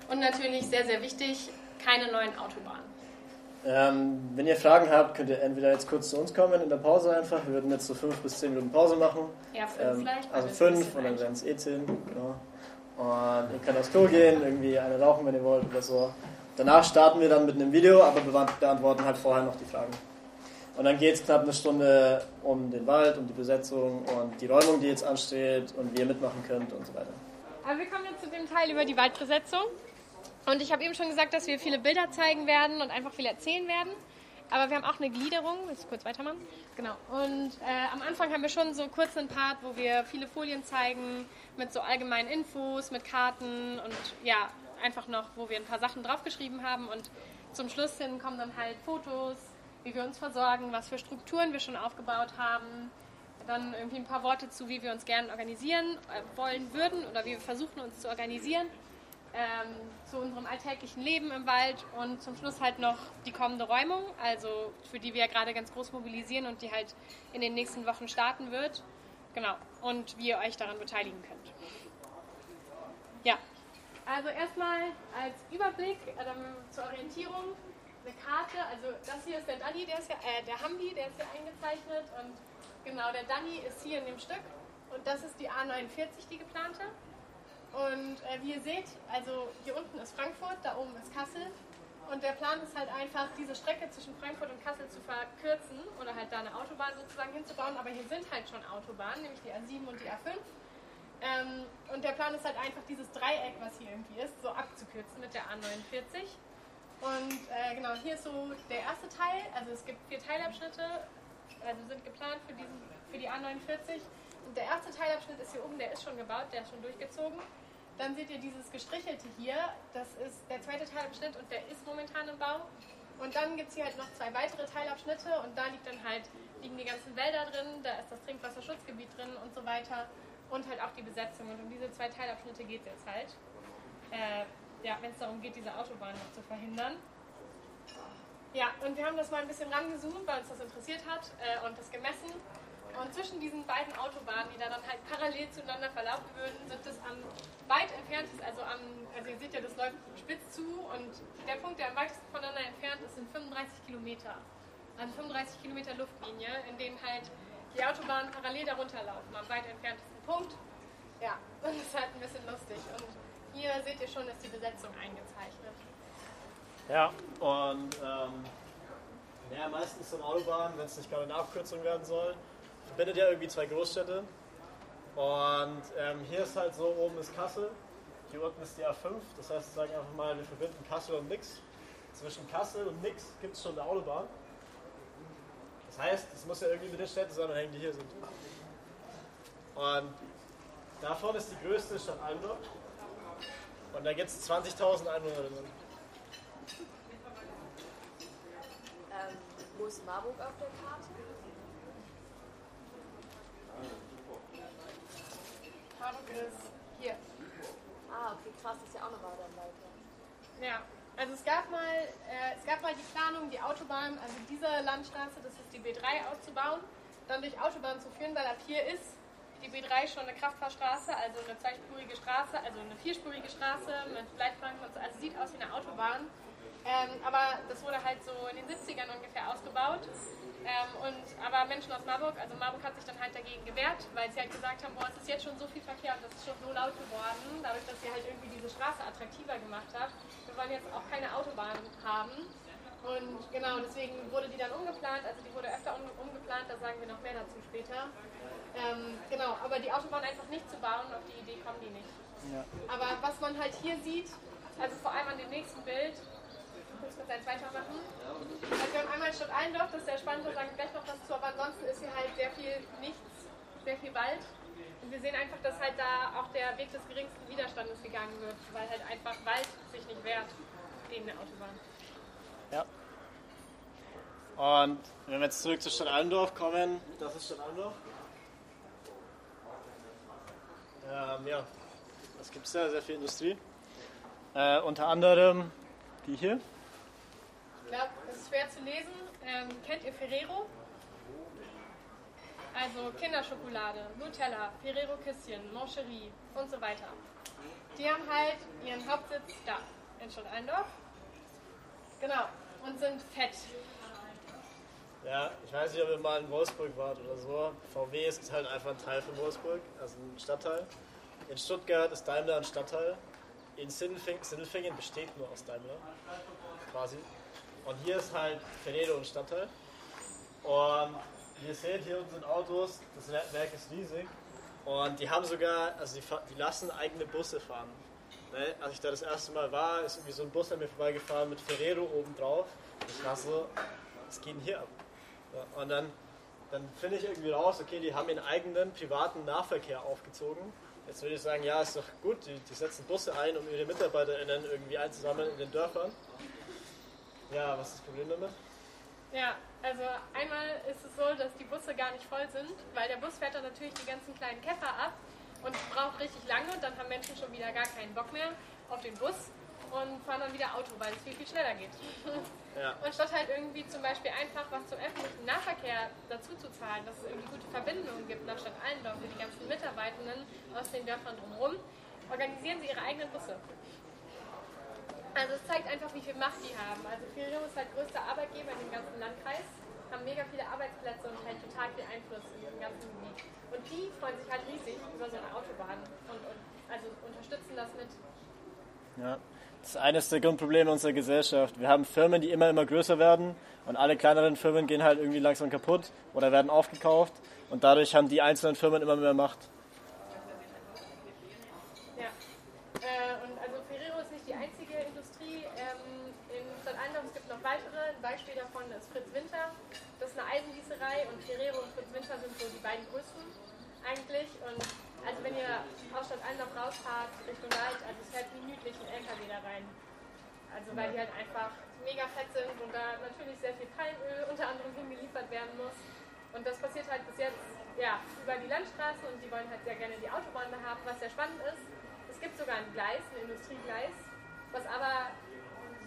und natürlich sehr, sehr wichtig, keine neuen Autobahnen. Ähm, wenn ihr Fragen habt, könnt ihr entweder jetzt kurz zu uns kommen in der Pause einfach. Wir würden jetzt so fünf bis zehn Minuten Pause machen. Ja, fünf ähm, vielleicht. Also fünf und dann werden es eh zehn. Genau. Und ihr könnt aufs Klo gehen, irgendwie eine rauchen, wenn ihr wollt oder so. Danach starten wir dann mit einem Video, aber wir beantworten halt vorher noch die Fragen. Und dann geht es knapp eine Stunde um den Wald, um die Besetzung und die Räumung, die jetzt ansteht und wie ihr mitmachen könnt und so weiter. Aber wir kommen jetzt zu dem Teil über die Waldbesetzung. Und ich habe eben schon gesagt, dass wir viele Bilder zeigen werden und einfach viel erzählen werden. Aber wir haben auch eine Gliederung. Willst du kurz weitermachen? Genau. Und äh, am Anfang haben wir schon so kurz einen Part, wo wir viele Folien zeigen mit so allgemeinen Infos, mit Karten und ja, einfach noch, wo wir ein paar Sachen draufgeschrieben haben. Und zum Schluss hin kommen dann halt Fotos, wie wir uns versorgen, was für Strukturen wir schon aufgebaut haben. Dann irgendwie ein paar Worte zu, wie wir uns gerne organisieren äh, wollen würden oder wie wir versuchen, uns zu organisieren ähm, zu unserem alltäglichen Leben im Wald und zum Schluss halt noch die kommende Räumung, also für die wir gerade ganz groß mobilisieren und die halt in den nächsten Wochen starten wird. Genau. Und wie ihr euch daran beteiligen könnt. Ja, also erstmal als Überblick ähm, zur Orientierung eine Karte. Also das hier ist der Danny, der ist ja, äh, der Hambi, der ist hier eingezeichnet und genau der Danny ist hier in dem Stück und das ist die A49, die geplante. Und äh, wie ihr seht, also hier unten ist Frankfurt, da oben ist Kassel. Und der Plan ist halt einfach, diese Strecke zwischen Frankfurt und Kassel zu verkürzen oder halt da eine Autobahn sozusagen hinzubauen. Aber hier sind halt schon Autobahnen, nämlich die A7 und die A5. Ähm, und der Plan ist halt einfach, dieses Dreieck, was hier irgendwie ist, so abzukürzen mit der A49. Und äh, genau, hier ist so der erste Teil. Also es gibt vier Teilabschnitte, also sind geplant für, diesen, für die A49. Und der erste Teilabschnitt ist hier oben, der ist schon gebaut, der ist schon durchgezogen. Dann seht ihr dieses gestrichelte hier, das ist der zweite Teilabschnitt und der ist momentan im Bau. Und dann gibt es hier halt noch zwei weitere Teilabschnitte und da liegt dann halt, liegen die ganzen Wälder drin, da ist das Trinkwasserschutzgebiet drin und so weiter und halt auch die Besetzung. Und um diese zwei Teilabschnitte geht es jetzt halt. Äh, ja, wenn es darum geht, diese Autobahn noch zu verhindern. Ja, und wir haben das mal ein bisschen rangezoomt, weil uns das interessiert hat äh, und das gemessen. Und zwischen diesen beiden Autobahnen, die da dann halt parallel zueinander verlaufen würden, sind es am weit entferntesten, also am, also ihr seht ja, das läuft spitz zu und der Punkt, der am weitesten voneinander entfernt ist, sind 35 Kilometer. Also 35 Kilometer Luftlinie, in denen halt die Autobahnen parallel darunter laufen, am weit entferntesten Punkt. Ja, und das ist halt ein bisschen lustig. Und hier seht ihr schon, ist die Besetzung eingezeichnet. Ja, und ähm, ja, meistens sind Autobahnen, wenn es nicht gerade eine Abkürzung werden soll, verbindet ja irgendwie zwei Großstädte. Und ähm, hier ist halt so, oben ist Kassel, hier unten ist die A5. Das heißt, sagen einfach mal, wir verbinden Kassel und Nix. Zwischen Kassel und Nix gibt es schon eine Autobahn. Das heißt, es muss ja irgendwie mit den Städten zusammenhängen, die hier sind. Und davon ist die größte Stadt Almdorf. Und da gibt es 20.000 Einwohner drin. Ähm, wo ist Marburg auf der Karte? Ist hier. Ah, okay, krass, das ist ja auch noch weiter weiter. Ja, also es gab mal, äh, es gab mal die Planung, die Autobahn, also diese Landstraße, das ist die B3 auszubauen, dann durch Autobahn zu führen, weil ab hier ist die B3 schon eine Kraftfahrstraße, also eine zweispurige Straße, also eine vierspurige Straße mit Leitplanken und so, also sieht aus wie eine Autobahn. Ähm, aber das wurde halt so in den 70ern ungefähr ausgebaut. Ähm, und, aber Menschen aus Marburg, also Marburg hat sich dann halt dagegen gewehrt, weil sie halt gesagt haben, boah, es ist jetzt schon so viel Verkehr und das ist schon so laut geworden, dadurch, dass sie halt irgendwie diese Straße attraktiver gemacht hat. Wir wollen jetzt auch keine Autobahn haben. Und genau, deswegen wurde die dann umgeplant, also die wurde öfter um, umgeplant, da sagen wir noch mehr dazu später. Ähm, genau, aber die Autobahn einfach nicht zu bauen, auf die Idee kommen die nicht. Ja. Aber was man halt hier sieht, also vor allem an dem nächsten Bild, kurz kurz eins weitermachen. Also wir haben einmal Stadt Allendorf, das ist sehr spannend, da sagen wir gleich noch was zu, aber ansonsten ist hier halt sehr viel nichts, sehr viel Wald. Und wir sehen einfach, dass halt da auch der Weg des geringsten Widerstandes gegangen wird, weil halt einfach Wald sich nicht wehrt gegen eine Autobahn. Ja. Und wenn wir jetzt zurück zu Stadt Allendorf kommen, das ist Stadt Allendorf. Ähm, ja, es gibt sehr, sehr viel Industrie. Äh, unter anderem die hier. Glaube, das ist schwer zu lesen. Ähm, kennt ihr Ferrero? Also Kinderschokolade, Nutella, Ferrero Küsschen, Moncherie und so weiter. Die haben halt ihren Hauptsitz da, in Stadt Allendorf. Genau, und sind fett. Ja, ich weiß nicht, ob ihr mal in Wolfsburg wart oder so. VW ist halt einfach ein Teil von Wolfsburg, also ein Stadtteil. In Stuttgart ist Daimler ein Stadtteil. In Sindelfingen, Sindelfingen besteht nur aus Daimler, quasi. Und hier ist halt Ferrero ein Stadtteil. Und ihr seht, hier unten sind Autos, das Werk ist riesig. Und die haben sogar, also die, die lassen eigene Busse fahren. Ne? Als ich da das erste Mal war, ist irgendwie so ein Bus an mir vorbeigefahren mit Ferrero oben drauf. Ich war so, was geht denn hier ab? Ja, und dann, dann finde ich irgendwie raus, okay, die haben ihren eigenen privaten Nahverkehr aufgezogen. Jetzt würde ich sagen, ja, ist doch gut, die, die setzen Busse ein, um ihre MitarbeiterInnen irgendwie einzusammeln in den Dörfern. Ja, was ist das Problem damit? Ja, also einmal ist es so, dass die Busse gar nicht voll sind, weil der Bus fährt dann natürlich die ganzen kleinen Käfer ab und braucht richtig lange und dann haben Menschen schon wieder gar keinen Bock mehr auf den Bus und fahren dann wieder Auto, weil es viel, viel schneller geht. Ja. Und statt halt irgendwie zum Beispiel einfach was zum öffentlichen Nahverkehr dazu zu zahlen, dass es irgendwie gute Verbindungen gibt nach Stadt Allendorf für die ganzen Mitarbeitenden aus den Dörfern drumherum, organisieren sie ihre eigenen Busse. Also es zeigt einfach, wie viel Macht die haben. Also Ferrero ist halt größter Arbeitgeber in dem ganzen Landkreis, haben mega viele Arbeitsplätze und halt total viel Einfluss in dem ganzen Gebiet. Und die freuen sich halt riesig über so eine Autobahn und, und also unterstützen das mit. Ja. Das ist eines der Grundprobleme unserer Gesellschaft. Wir haben Firmen, die immer, immer größer werden und alle kleineren Firmen gehen halt irgendwie langsam kaputt oder werden aufgekauft und dadurch haben die einzelnen Firmen immer mehr Macht. Ja, äh, und also Ferrero ist nicht die einzige Industrie ähm, in Stadt Eindhoven. Es gibt noch weitere. Ein Beispiel davon ist Fritz Winter. Das ist eine Eisengießerei und Ferrero und Fritz Winter sind so die beiden größten eigentlich. Und also wenn ihr aus Stadt Eindhoven rausfahrt Richtung Wald, also es fährt minütlich ein LKW da rein. Also weil die halt einfach mega fett sind und da natürlich sehr viel Palmöl unter anderem hingeliefert werden muss. Und das passiert halt bis jetzt ja, über die Landstraßen und die wollen halt sehr gerne die Autobahn da haben, was sehr spannend ist. Es gibt sogar ein Gleis, ein Industriegleis, was aber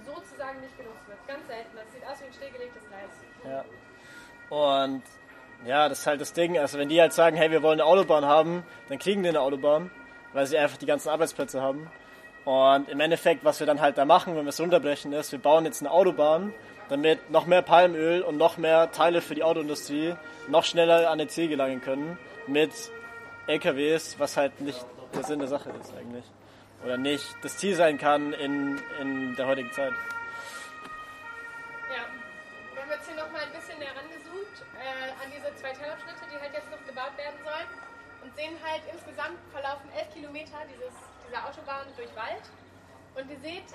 sozusagen nicht genutzt wird. Ganz selten. Das sieht aus wie ein stillgelegtes Gleis. Ja. Und ja, das ist halt das Ding. Also wenn die halt sagen, hey, wir wollen eine Autobahn haben, dann kriegen die eine Autobahn, weil sie einfach die ganzen Arbeitsplätze haben. Und im Endeffekt, was wir dann halt da machen, wenn wir es runterbrechen, ist, wir bauen jetzt eine Autobahn, damit noch mehr Palmöl und noch mehr Teile für die Autoindustrie noch schneller an den Ziel gelangen können mit LKWs, was halt nicht der Sinn der Sache ist eigentlich. Oder nicht das Ziel sein kann in, in der heutigen Zeit. Ja, wir haben jetzt hier nochmal ein bisschen näher zwei Teilabschnitte, die halt jetzt noch gebaut werden sollen. Und sehen halt, insgesamt verlaufen elf Kilometer dieses, dieser Autobahn durch Wald. Und ihr seht,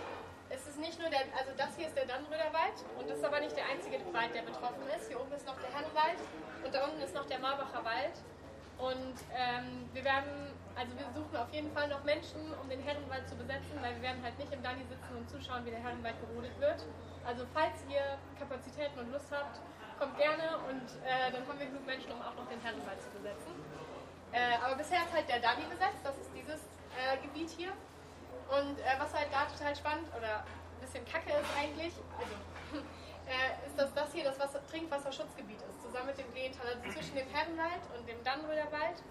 es ist nicht nur der, also das hier ist der Dannröder Wald und das ist aber nicht der einzige Wald, der betroffen ist. Hier oben ist noch der Herrenwald und da unten ist noch der Marbacher Wald. Und ähm, wir werden, also wir suchen auf jeden Fall noch Menschen, um den Herrenwald zu besetzen, weil wir werden halt nicht im Danny sitzen und zuschauen, wie der Herrenwald gerodet wird. Also falls ihr Kapazitäten und Lust habt, kommt gerne und äh, dann haben wir genug Menschen, um auch noch den Herrenwald zu besetzen. Äh, aber bisher ist halt der Danny besetzt, das ist dieses äh, Gebiet hier. Und äh, was halt da total spannend oder ein bisschen kacke ist eigentlich, also, äh, ist, dass das hier das Wasser Trinkwasserschutzgebiet ist, zusammen mit dem Leental. Also zwischen dem Herrenwald und dem Dannröder Wald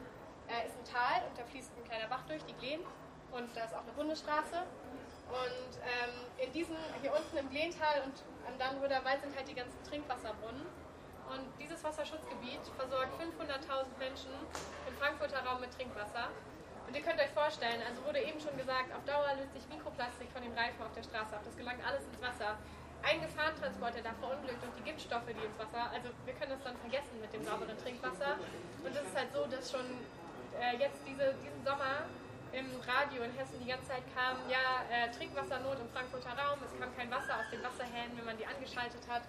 äh, ist ein Tal und da fließt ein kleiner Bach durch, die Glen. Und da ist auch eine Bundesstraße. Und ähm, in diesem, hier unten im Leental und am Dannröder Wald sind halt die ganzen Trinkwasserbrunnen. Und dieses Wasserschutzgebiet versorgt 500.000 Menschen im Frankfurter Raum mit Trinkwasser. Und ihr könnt euch vorstellen, also wurde eben schon gesagt, auf Dauer löst sich Mikroplastik von dem Reifen auf der Straße ab. Das gelangt alles ins Wasser. Ein Gefahrentransporter da verunglückt und die Giftstoffe, die ins Wasser, also wir können das dann vergessen mit dem sauberen Trinkwasser. Und es ist halt so, dass schon äh, jetzt diese, diesen Sommer im Radio in Hessen die ganze Zeit kam, ja, äh, Trinkwassernot im Frankfurter Raum, es kam kein Wasser aus den Wasserhähnen, wenn man die angeschaltet hat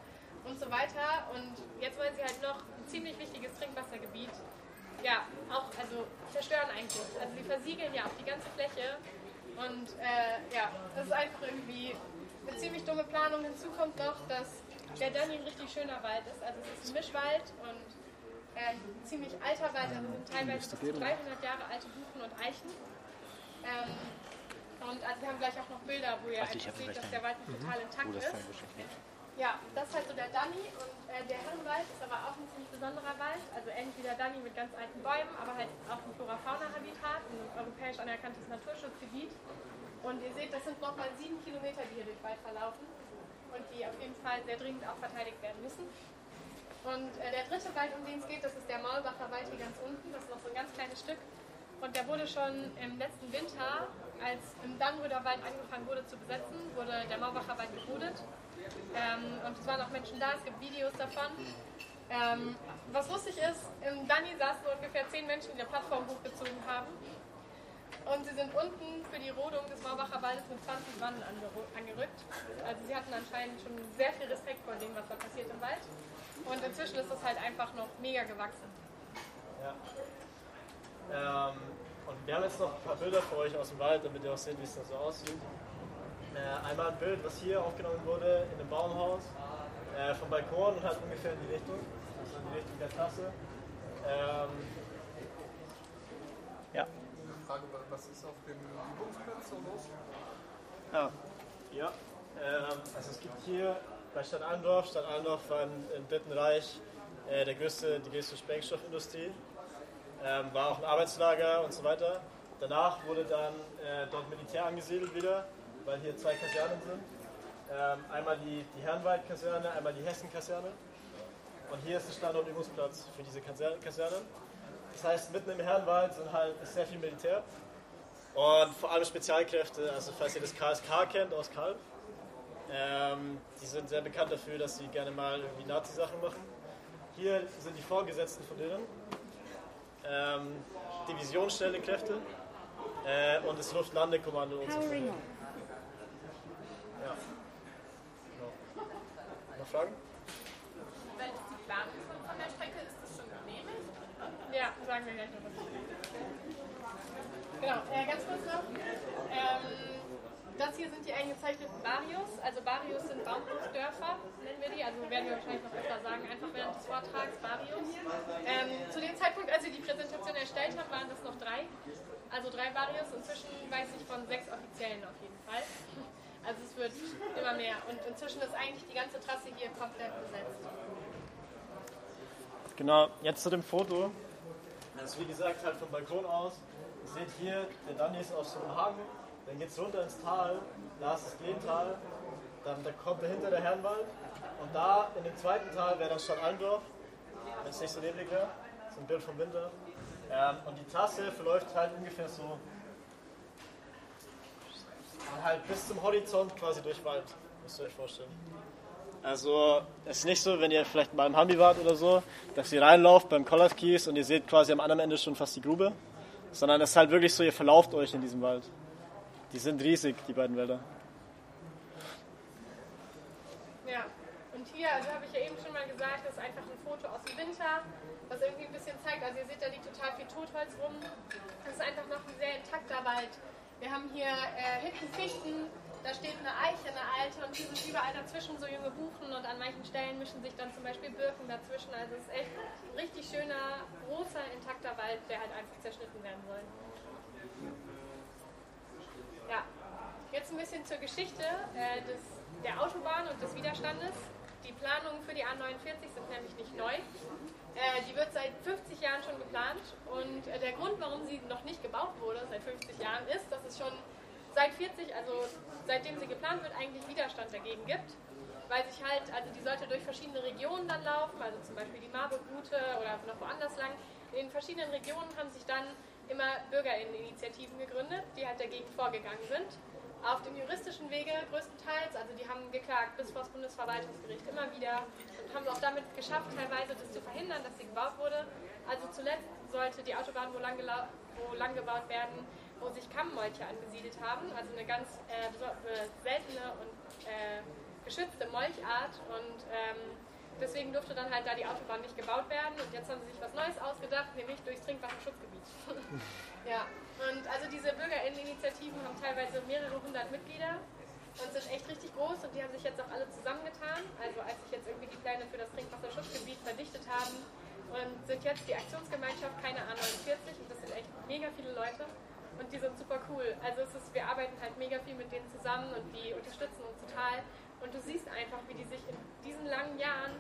und so weiter. Und jetzt wollen sie halt noch ein ziemlich wichtiges Trinkwassergebiet ja, auch also zerstören eigentlich. Also sie versiegeln ja auch die ganze Fläche und äh, ja, das ist einfach irgendwie eine ziemlich dumme Planung. Hinzu kommt noch, dass der Danny ein richtig schöner Wald ist. Also es ist ein Mischwald und äh, ein ziemlich alter Wald, also sind teilweise bis zu 300 Jahre alte Buchen und Eichen. Ähm, und also wir haben gleich auch noch Bilder, wo ihr Also einfach seht, dass der Wald noch total intakt Oh, ist. Ja, das ist halt so der Danny und äh, der Herrenwald ist aber auch ein ziemlich besonderer Wald. Also ähnlich wie der Danny mit ganz alten Bäumen, aber halt auch ein Flora-Fauna-Habitat, ein europäisch anerkanntes Naturschutzgebiet. Und ihr seht, das sind nochmal sieben Kilometer, die hier durch Wald verlaufen und die auf jeden Fall sehr dringend auch verteidigt werden müssen. Und äh, der dritte Wald, um den es geht, das ist der Maulbacher Wald hier ganz unten. Das ist noch so ein ganz kleines Stück. Und der wurde schon im letzten Winter, als im Dannröder Wald angefangen wurde zu besetzen, wurde der Maulbacher Wald gerodet. Ähm, und es waren auch Menschen da, es gibt Videos davon. Ähm, was lustig ist, im Danny saßen ungefähr zehn Menschen, die eine Plattform hochgezogen haben. Und sie sind unten für die Rodung des Maubacher Waldes mit 20 Wannen angerückt. Also sie hatten anscheinend schon sehr viel Respekt vor dem, was da passiert im Wald. Und inzwischen ist das halt einfach noch mega gewachsen. Ja. Ähm, und wir haben jetzt noch ein paar Bilder für euch aus dem Wald, damit ihr auch seht, wie es da so aussieht. Äh, einmal ein Bild, was hier aufgenommen wurde in einem Baumhaus, äh, vom Balkon und halt ungefähr in die Richtung, also in die Richtung der Tasse. Ähm, ja. Frage, was ist auf dem Übungsplatz so los? Ah, ja. Ähm, also es gibt hier bei Stadt Andorf, Stadt Andorf war im, im Dritten Reich äh, der größte, die größte Sprengstoffindustrie. Ähm, war auch ein Arbeitslager und so weiter. danach wurde dann äh, dort Militär angesiedelt wieder, weil hier zwei Kasernen sind. Ähm, einmal die, die Herrenwald-Kaserne, einmal die Hessen-Kaserne. Und hier ist der Standortübungsplatz für diese Kaser- Kasernen. Das heißt, mitten im Herrenwald sind halt sehr viel Militär. Und vor allem Spezialkräfte, also falls ihr das KSK kennt aus Kalb, ähm, die sind sehr bekannt dafür, dass sie gerne mal irgendwie Nazi-Sachen machen. Hier sind die Vorgesetzten von denen, ähm, Divisionsstellenkräfte äh, und das Luftlandekommando und so weiter. Ja. Genau. Noch Fragen? Welches die Planung von, von der Strecke ist das schon genehmigt? Ja, sagen wir gleich noch was. Genau, äh, ganz kurz noch. Ähm, das hier sind die eingezeichneten Barrios. Also Barrios sind Baumbruchdörfer, nennen wir die. Also werden wir wahrscheinlich noch öfter sagen, einfach während des Vortrags Barrios. Ähm, zu dem Zeitpunkt, als wir die Präsentation erstellt haben, waren das noch drei. Also drei Barrios. Inzwischen weiß ich von sechs offiziellen auf jeden Fall. Also es wird immer mehr. Und inzwischen ist eigentlich die ganze Trasse hier komplett besetzt. Genau, jetzt zu dem Foto. Das ist wie gesagt halt vom Balkon aus. Ihr seht hier, der Danny ist auf so einem Hang, dann geht es runter ins Tal, da ist das Glental, dann da kommt dahinter der Herrenwald und da in dem zweiten Tal wäre dann Stadt Allendorf, wenn es nicht so neblig wäre. Ist ein Bild vom Winter. Ähm, und die Trasse verläuft halt ungefähr so halt bis zum Horizont quasi durch Wald, müsst ihr euch vorstellen. Also es ist nicht so, wenn ihr vielleicht mal im Hambi wart oder so, dass ihr reinlauft beim Collarskies und ihr seht quasi am anderen Ende schon fast die Grube, sondern es ist halt wirklich so, ihr verlauft euch in diesem Wald. Die sind riesig, die beiden Wälder. Ja, und hier, also habe ich ja eben schon mal gesagt, das ist einfach ein Foto aus dem Winter, was irgendwie ein bisschen zeigt, also ihr seht, da liegt total viel Totholz rum. Das ist einfach noch ein sehr intakter Wald. Wir haben hier äh, hinten Fichten, da steht eine Eiche, eine alte, und hier sind überall dazwischen so junge Buchen und an manchen Stellen mischen sich dann zum Beispiel Birken dazwischen. Also es ist echt ein richtig schöner, großer, intakter Wald, der halt einfach zerschnitten werden soll. Ja, jetzt ein bisschen zur Geschichte äh, des, der Autobahn und des Widerstandes. Die Planungen für die A49 sind nämlich nicht neu. Äh, die wird seit 50 Jahren schon geplant und äh, der Grund, warum sie noch nicht gebaut wurde seit 50 Jahren, ist, dass es schon seit 40, also seitdem sie geplant wird, eigentlich Widerstand dagegen gibt. Weil sich halt, also die sollte durch verschiedene Regionen dann laufen, also zum Beispiel die Marburg-Route oder noch woanders lang. In verschiedenen Regionen haben sich dann immer BürgerInneninitiativen gegründet, die halt dagegen vorgegangen sind. Auf dem juristischen Wege größtenteils, also die haben geklagt bis vor das Bundesverwaltungsgericht immer wieder und haben es auch damit geschafft, teilweise das zu verhindern, dass sie gebaut wurde. Also zuletzt sollte die Autobahn wo lang, wo lang gebaut werden, wo sich Kammmolche angesiedelt haben, also eine ganz äh, äh, seltene und äh, geschützte Molchart und ähm, deswegen durfte dann halt da die Autobahn nicht gebaut werden und jetzt haben sie sich was Neues ausgedacht, nämlich durchs Trinkwasserschutzgebiet. ja, und also diese BürgerInneninitiativen haben teilweise mehrere hundert Mitglieder und sind echt richtig groß und die haben sich jetzt auch alle zusammengetan, also als sich jetzt irgendwie die Pläne für das Trinkwasserschutzgebiet verdichtet haben und sind jetzt die Aktionsgemeinschaft Keine A49 und das sind echt mega viele Leute und die sind super cool. Also es ist, wir arbeiten halt mega viel mit denen zusammen und die unterstützen uns total. Und du siehst einfach, wie die sich in diesen langen Jahren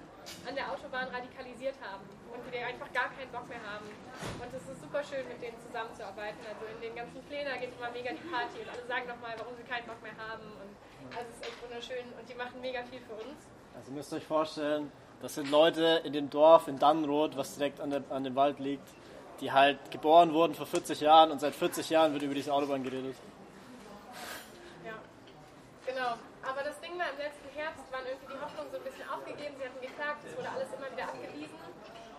an der Autobahn radikalisiert haben und wie die einfach gar keinen Bock mehr haben. Und es ist super schön, mit denen zusammenzuarbeiten. Also in den ganzen Plänen geht immer mega die Party und alle sagen nochmal, warum sie keinen Bock mehr haben. Und also es ist echt wunderschön und die machen mega viel für uns. Also ihr müsst euch vorstellen, das sind Leute in dem Dorf in Dannenroth, was direkt an, der, an dem Wald liegt, die halt geboren wurden vor 40 Jahren und seit 40 Jahren wird über diese Autobahn geredet. Ja, genau. War, im letzten Herbst waren irgendwie die Hoffnungen so ein bisschen aufgegeben. Sie hatten geklagt, es wurde alles immer wieder abgewiesen.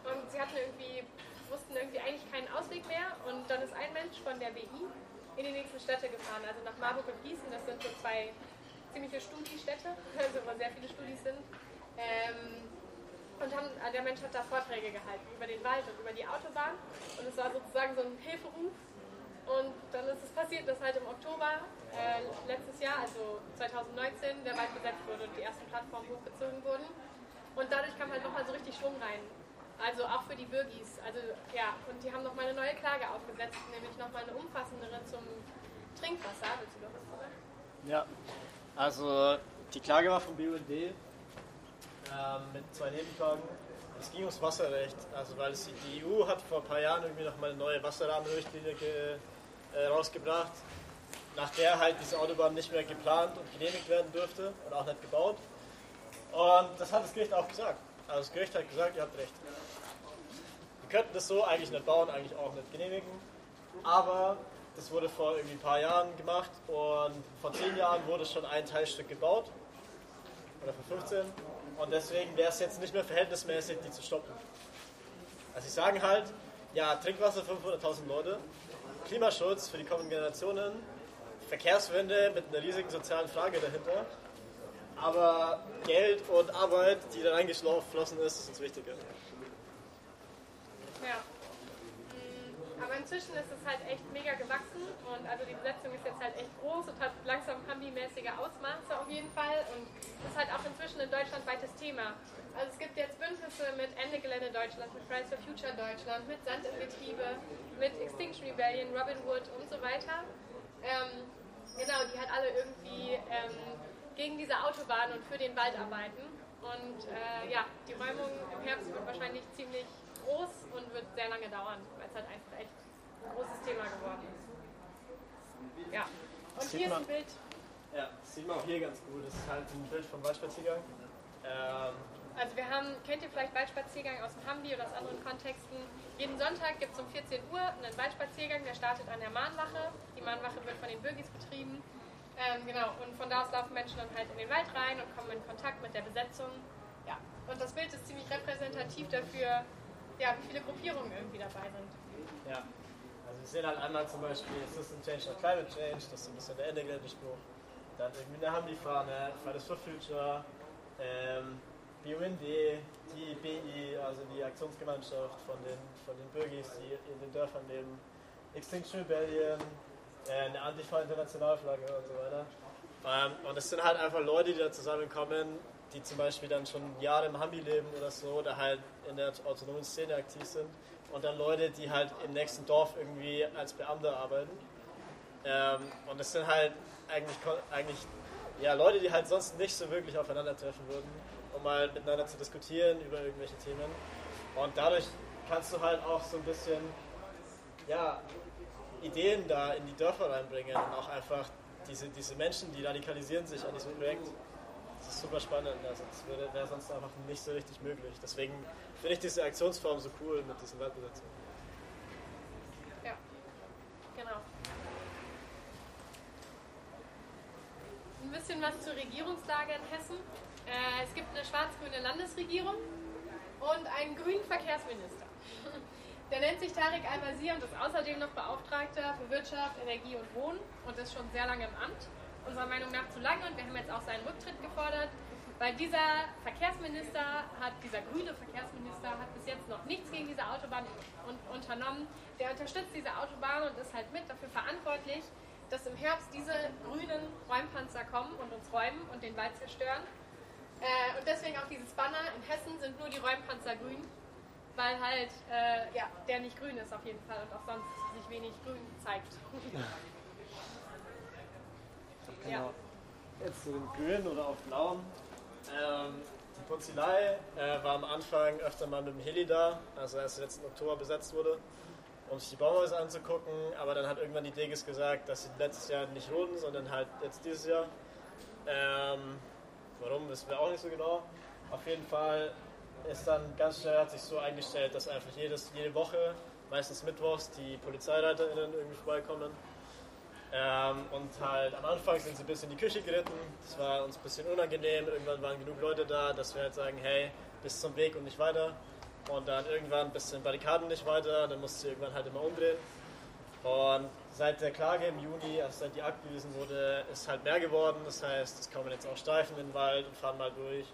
Und sie hatten irgendwie, wussten irgendwie eigentlich keinen Ausweg mehr. Und dann ist ein Mensch von der BI in die nächsten Städte gefahren, also nach Marburg und Gießen. Das sind so zwei ziemliche Studiestädte, also wo sehr viele Studis sind. Ähm, und haben, der Mensch hat da Vorträge gehalten über den Wald und über die Autobahn. Und es war sozusagen so ein Hilferuf. Und dann ist es passiert, dass halt im Oktober äh, letztes Jahr, also 2019, der Wald besetzt wurde und die ersten Plattformen hochgezogen wurden. Und dadurch kam halt nochmal so richtig Schwung rein. Also auch für die Bürgis. Also ja, und die haben nochmal eine neue Klage aufgesetzt, nämlich nochmal eine umfassendere zum Trinkwasser. Willst du noch was sagen? Ja, also die Klage war vom BUND ähm, mit zwei Nebenklagen. Es ging ums Wasserrecht, also weil es, die EU hat vor ein paar Jahren irgendwie noch mal eine neue Wasserrahmenrichtlinie ge, äh, rausgebracht, nach der halt diese Autobahn nicht mehr geplant und genehmigt werden dürfte und auch nicht gebaut. Und das hat das Gericht auch gesagt. Also das Gericht hat gesagt, ihr habt recht. Wir könnten das so eigentlich nicht bauen, eigentlich auch nicht genehmigen. Aber das wurde vor irgendwie ein paar Jahren gemacht und vor zehn Jahren wurde schon ein Teilstück gebaut. Oder vor 15. Und deswegen wäre es jetzt nicht mehr verhältnismäßig, die zu stoppen. Also sie sagen halt, ja, Trinkwasser 500.000 Leute, Klimaschutz für die kommenden Generationen, Verkehrswende mit einer riesigen sozialen Frage dahinter. Aber Geld und Arbeit, die da reingeflossen ist, ist uns wichtiger. Ja. Mm, Aber inzwischen ist es halt echt mega gewachsen und also die Besetzung ist jetzt halt echt groß und hat langsam Hambi-mäßige Ausmaße auf jeden Fall und ist halt auch inzwischen ein deutschlandweites Thema. Also es gibt jetzt Bündnisse mit Ende Gelände Deutschland, mit Fridays for Future Deutschland, mit Sand im Getriebe, mit Extinction Rebellion, Robin Hood und so weiter. Ähm, genau, die halt alle irgendwie ähm, gegen diese Autobahn und für den Wald arbeiten. Und äh, ja, die Räumung im Herbst wird wahrscheinlich ziemlich groß und wird sehr lange dauern, weil es halt einfach echt ein großes Thema geworden ist. Ja. Und Sieht hier ist ein Bild. Ja, das sieht man auch hier ganz gut. Das ist halt ein Bild vom Waldspaziergang. Ähm, Also wir haben, kennt ihr vielleicht Waldspaziergang aus dem Hambi oder aus anderen Kontexten? Jeden Sonntag gibt es um 14 Uhr einen Waldspaziergang, der startet an der Mahnwache. Die Mahnwache wird von den Bürgis betrieben. Ähm, genau, und von da aus laufen Menschen dann halt in den Wald rein und kommen in Kontakt mit der Besetzung. Ja, und das Bild ist ziemlich repräsentativ dafür, ja, wie viele Gruppierungen irgendwie dabei sind. Ja, also wir sehen halt einmal zum Beispiel System Change nach Climate Change, das ist so ein bisschen der Ende-Spruch. Dann irgendwie eine Hamdi-Fahne, Fridays for Future, ähm, BUND, die BI, also die Aktionsgemeinschaft von den, von den Bürgis, die in den Dörfern leben, Extinction Rebellion, äh, eine Antifa-Internationalflagge und so weiter. Ähm, und es sind halt einfach Leute, die da zusammenkommen, die zum Beispiel dann schon Jahre im Hambi leben oder so, oder halt in der autonomen Szene aktiv sind. Und dann Leute, die halt im nächsten Dorf irgendwie als Beamte arbeiten. Ähm, und es sind halt eigentlich, eigentlich ja, Leute, die halt sonst nicht so wirklich aufeinandertreffen würden, um mal miteinander zu diskutieren über irgendwelche Themen. Und dadurch kannst du halt auch so ein bisschen ja, Ideen da in die Dörfer reinbringen und auch einfach diese, diese Menschen, die radikalisieren sich an diesem Projekt. Das ist super spannend, also das wäre, sonst einfach nicht so richtig möglich. Deswegen finde ich diese Aktionsform so cool mit diesen Waldbesetzungen. Ja, genau. Ein bisschen was zur Regierungslage in Hessen. Äh, es gibt eine schwarz-grüne Landesregierung und einen grünen Verkehrsminister. Der nennt sich Tarek Al-Wazir und ist außerdem noch Beauftragter für Wirtschaft, Energie und Wohnen und ist schon sehr lange im Amt. Unserer Meinung nach zu lange und wir haben jetzt auch seinen Rücktritt gefordert, weil dieser Verkehrsminister hat, dieser grüne Verkehrsminister hat bis jetzt noch nichts gegen diese Autobahn un unternommen. Der unterstützt diese Autobahn und ist halt mit dafür verantwortlich, dass im Herbst diese grünen Räumpanzer kommen und uns räumen und den Wald zerstören. Äh, und deswegen auch dieses Banner, in Hessen sind nur die Räumpanzer grün, weil halt äh, ja, der nicht grün ist auf jeden Fall und auch sonst sich wenig grün zeigt. ja. Genau. Jetzt zu den Grünen oder auf Blauen. Ähm, die Puzilei äh, war am Anfang öfter mal mit dem Heli da, also erst letzten Oktober besetzt wurde, um sich die Baumhäuser anzugucken. Aber dann hat irgendwann die Deges gesagt, dass sie letztes Jahr nicht wurden, sondern halt jetzt dieses Jahr. Ähm, warum, wissen wir auch nicht so genau. Auf jeden Fall ist dann ganz schnell hat sich so eingestellt, dass einfach jedes, jede Woche, meistens mittwochs, die PolizeireiterInnen irgendwie vorbeikommen. Ähm, und halt am Anfang sind sie bis in die Küche geritten. Das war uns ein bisschen unangenehm. Irgendwann waren genug Leute da, dass wir halt sagen, hey, bis zum Weg und nicht weiter. Und dann irgendwann bis zu den Barrikaden nicht weiter. Dann musste sie irgendwann halt immer umdrehen. Und seit der Klage im Juni, also seit die abgewiesen wurde, ist halt mehr geworden. Das heißt, es kommen jetzt auch Streifen in den Wald und fahren mal durch.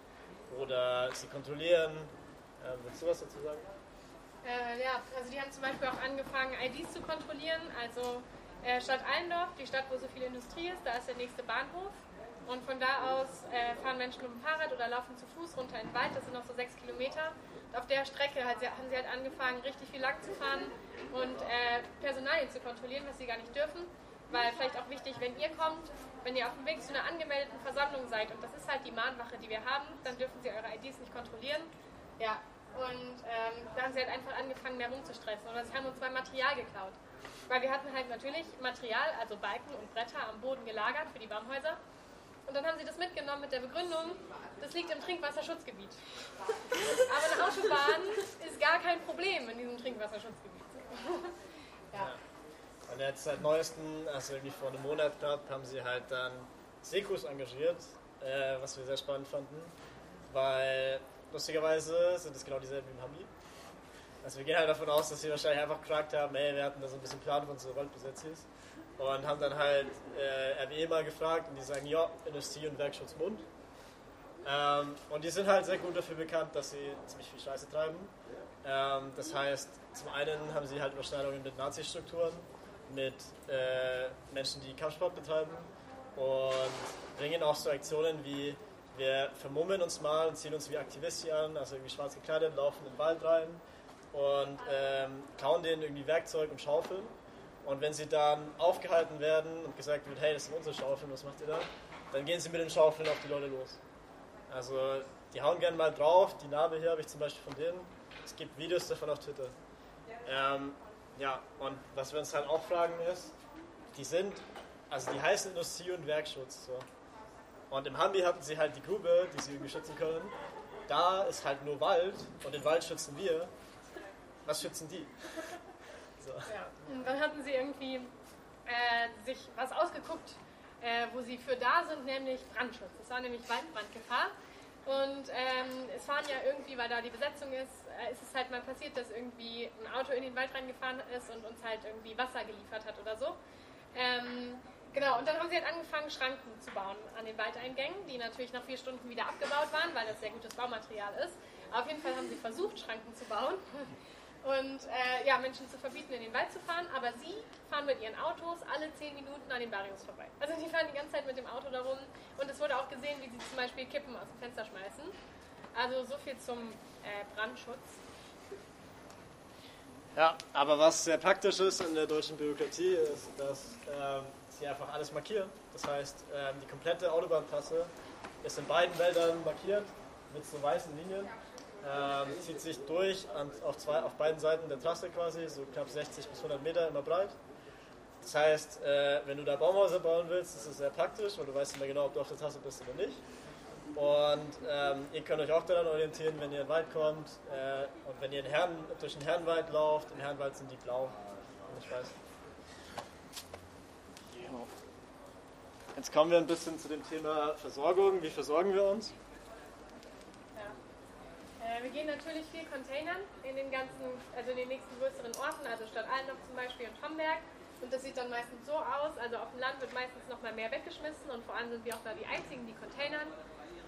Oder sie kontrollieren. Ähm, willst du was dazu sagen? Äh, ja, also die haben zum Beispiel auch angefangen, IDs zu kontrollieren. Also äh, Stadt Allendorf, die Stadt, wo so viel Industrie ist, da ist der nächste Bahnhof. Und von da aus äh, fahren Menschen mit dem Fahrrad oder laufen zu Fuß runter in den Wald. Das sind noch so sechs Kilometer. Auf der Strecke halt, haben sie halt angefangen, richtig viel lang zu fahren und äh, Personalien zu kontrollieren, was sie gar nicht dürfen. Weil vielleicht auch wichtig, wenn ihr kommt, wenn ihr auf dem Weg zu einer angemeldeten Versammlung seid, und das ist halt die Mahnwache, die wir haben, dann dürfen sie eure IDs nicht kontrollieren. Ja, und ähm, da haben sie halt einfach angefangen, mehr rumzustressen. Oder sie haben uns mal Material geklaut. weil wir hatten halt natürlich Material, also Balken und Bretter am Boden gelagert für die Baumhäuser. Und dann haben sie das mitgenommen mit der Begründung, das liegt im Trinkwasserschutzgebiet. Aber eine Autobahn ist gar kein Problem in diesem Trinkwasserschutzgebiet. ja. Und jetzt seit neuestem, also irgendwie vor einem Monat knapp, haben sie halt dann Sekus engagiert, äh, was wir sehr spannend fanden, weil lustigerweise sind es genau dieselben wie im Hami. Also wir gehen halt davon aus, dass sie wahrscheinlich einfach gefragt haben, ey, wir hatten da so ein bisschen Plan, wo unsere Waldbesetz ist. Und haben dann halt äh, RWE mal gefragt und die sagen, ja, Industrie- und Werkschutzbund. Ähm, und die sind halt sehr gut dafür bekannt, dass sie ziemlich viel Scheiße treiben. Ähm, das heißt, zum einen haben sie halt Überschneidungen mit Nazi-Strukturen, mit äh, Menschen, die Kampfsport betreiben und bringen auch so Aktionen wie wir vermummen uns mal und ziehen uns wie Aktivisten an, also irgendwie schwarz gekleidet, laufen in den Wald rein und ähm, klauen denen irgendwie Werkzeug und Schaufeln. Und wenn sie dann aufgehalten werden und gesagt wird, hey, das sind unsere Schaufeln, was macht ihr da? Dann gehen sie mit den Schaufeln auf die Leute los. Also die hauen gerne mal drauf. Die Narbe hier habe ich zum Beispiel von denen. Es gibt Videos davon auf Twitter. Ähm, ja, und was wir uns halt auch fragen ist, die sind, also die heißen Industrie- und Werkschutz. So. Und im Hambi hatten sie halt die Grube, die sie irgendwie schützen können. Da ist halt nur Wald und den Wald schützen wir. Was schützen die? So. Ja. Und dann hatten sie irgendwie äh, sich was ausgeguckt, äh, wo sie für da sind, nämlich Brandschutz. Das war nämlich Waldbrandgefahr. Und ähm, es fahren ja irgendwie, weil da die Besetzung ist, äh, ist es halt mal passiert, dass irgendwie ein Auto in den Wald reingefahren ist und uns halt irgendwie Wasser geliefert hat oder so. Ähm, genau, und dann haben sie halt angefangen, Schranken zu bauen an den Waldeingängen, die natürlich nach vier Stunden wieder abgebaut waren, weil das sehr gutes Baumaterial ist. Auf jeden Fall haben sie versucht, Schranken zu bauen und äh, ja, Menschen zu verbieten, in den Wald zu fahren. Aber sie fahren mit ihren Autos alle zehn Minuten an den Barrios vorbei. Also die fahren die ganze Zeit mit dem Auto darum. Und es wurde auch gesehen, wie sie zum Beispiel Kippen aus dem Fenster schmeißen. Also so viel zum äh, Brandschutz. Ja, aber was sehr praktisch ist in der deutschen Bürokratie, ist, dass ähm, sie einfach alles markieren. Das heißt, ähm, die komplette Autobahntrasse ist in beiden Wäldern markiert mit so weißen Linien ähm, zieht sich durch an, auf, zwei, auf beiden Seiten der Trasse quasi, so knapp 60 bis 100 Meter immer breit. Das heißt, äh, wenn du da Baumhäuser bauen willst, ist es sehr praktisch, weil du weißt immer genau, ob du auf der Trasse bist oder nicht. Und ähm, ihr könnt euch auch daran orientieren, wenn ihr in den Wald kommt. Äh, und wenn ihr in Herren, durch den Herrenwald lauft, im Herrenwald sind die blau. Ich weiß. Jetzt kommen wir ein bisschen zu dem Thema Versorgung. Wie versorgen wir uns? Äh, wir gehen natürlich viel Containern in den ganzen, also in den nächsten größeren Orten, also Stadt Allendorf zum Beispiel und Homberg. Und das sieht dann meistens so aus, also auf dem Land wird meistens noch mal mehr weggeschmissen und vor allem sind wir auch da die Einzigen, die Containern.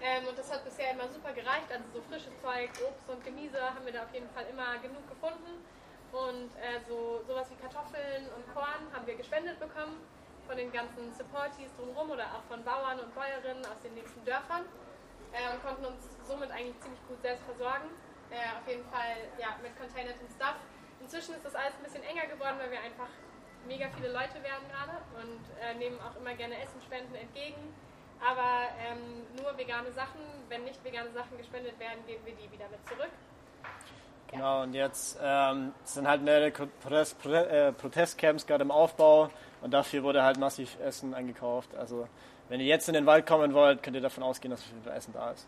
Ähm, und das hat bisher immer super gereicht, also so frisches Zeug, Obst und Gemüse haben wir da auf jeden Fall immer genug gefunden. Und äh, so sowas wie Kartoffeln und Korn haben wir gespendet bekommen von den ganzen Supportees drumherum oder auch von Bauern und Bäuerinnen aus den nächsten Dörfern äh, und konnten uns somit eigentlich ziemlich gut selbst versorgen. Äh, auf jeden Fall ja, mit Contained Stuff. Inzwischen ist das alles ein bisschen enger geworden, weil wir einfach mega viele Leute werden gerade und äh, nehmen auch immer gerne Essenspenden entgegen. Aber ähm, nur vegane Sachen, wenn nicht vegane Sachen gespendet werden, geben wir die wieder mit zurück. Genau, und jetzt ähm, sind halt mehrere Protest, äh, Protestcamps gerade im Aufbau und dafür wurde halt massiv Essen eingekauft. Also wenn ihr jetzt in den Wald kommen wollt, könnt ihr davon ausgehen, dass viel Essen da ist.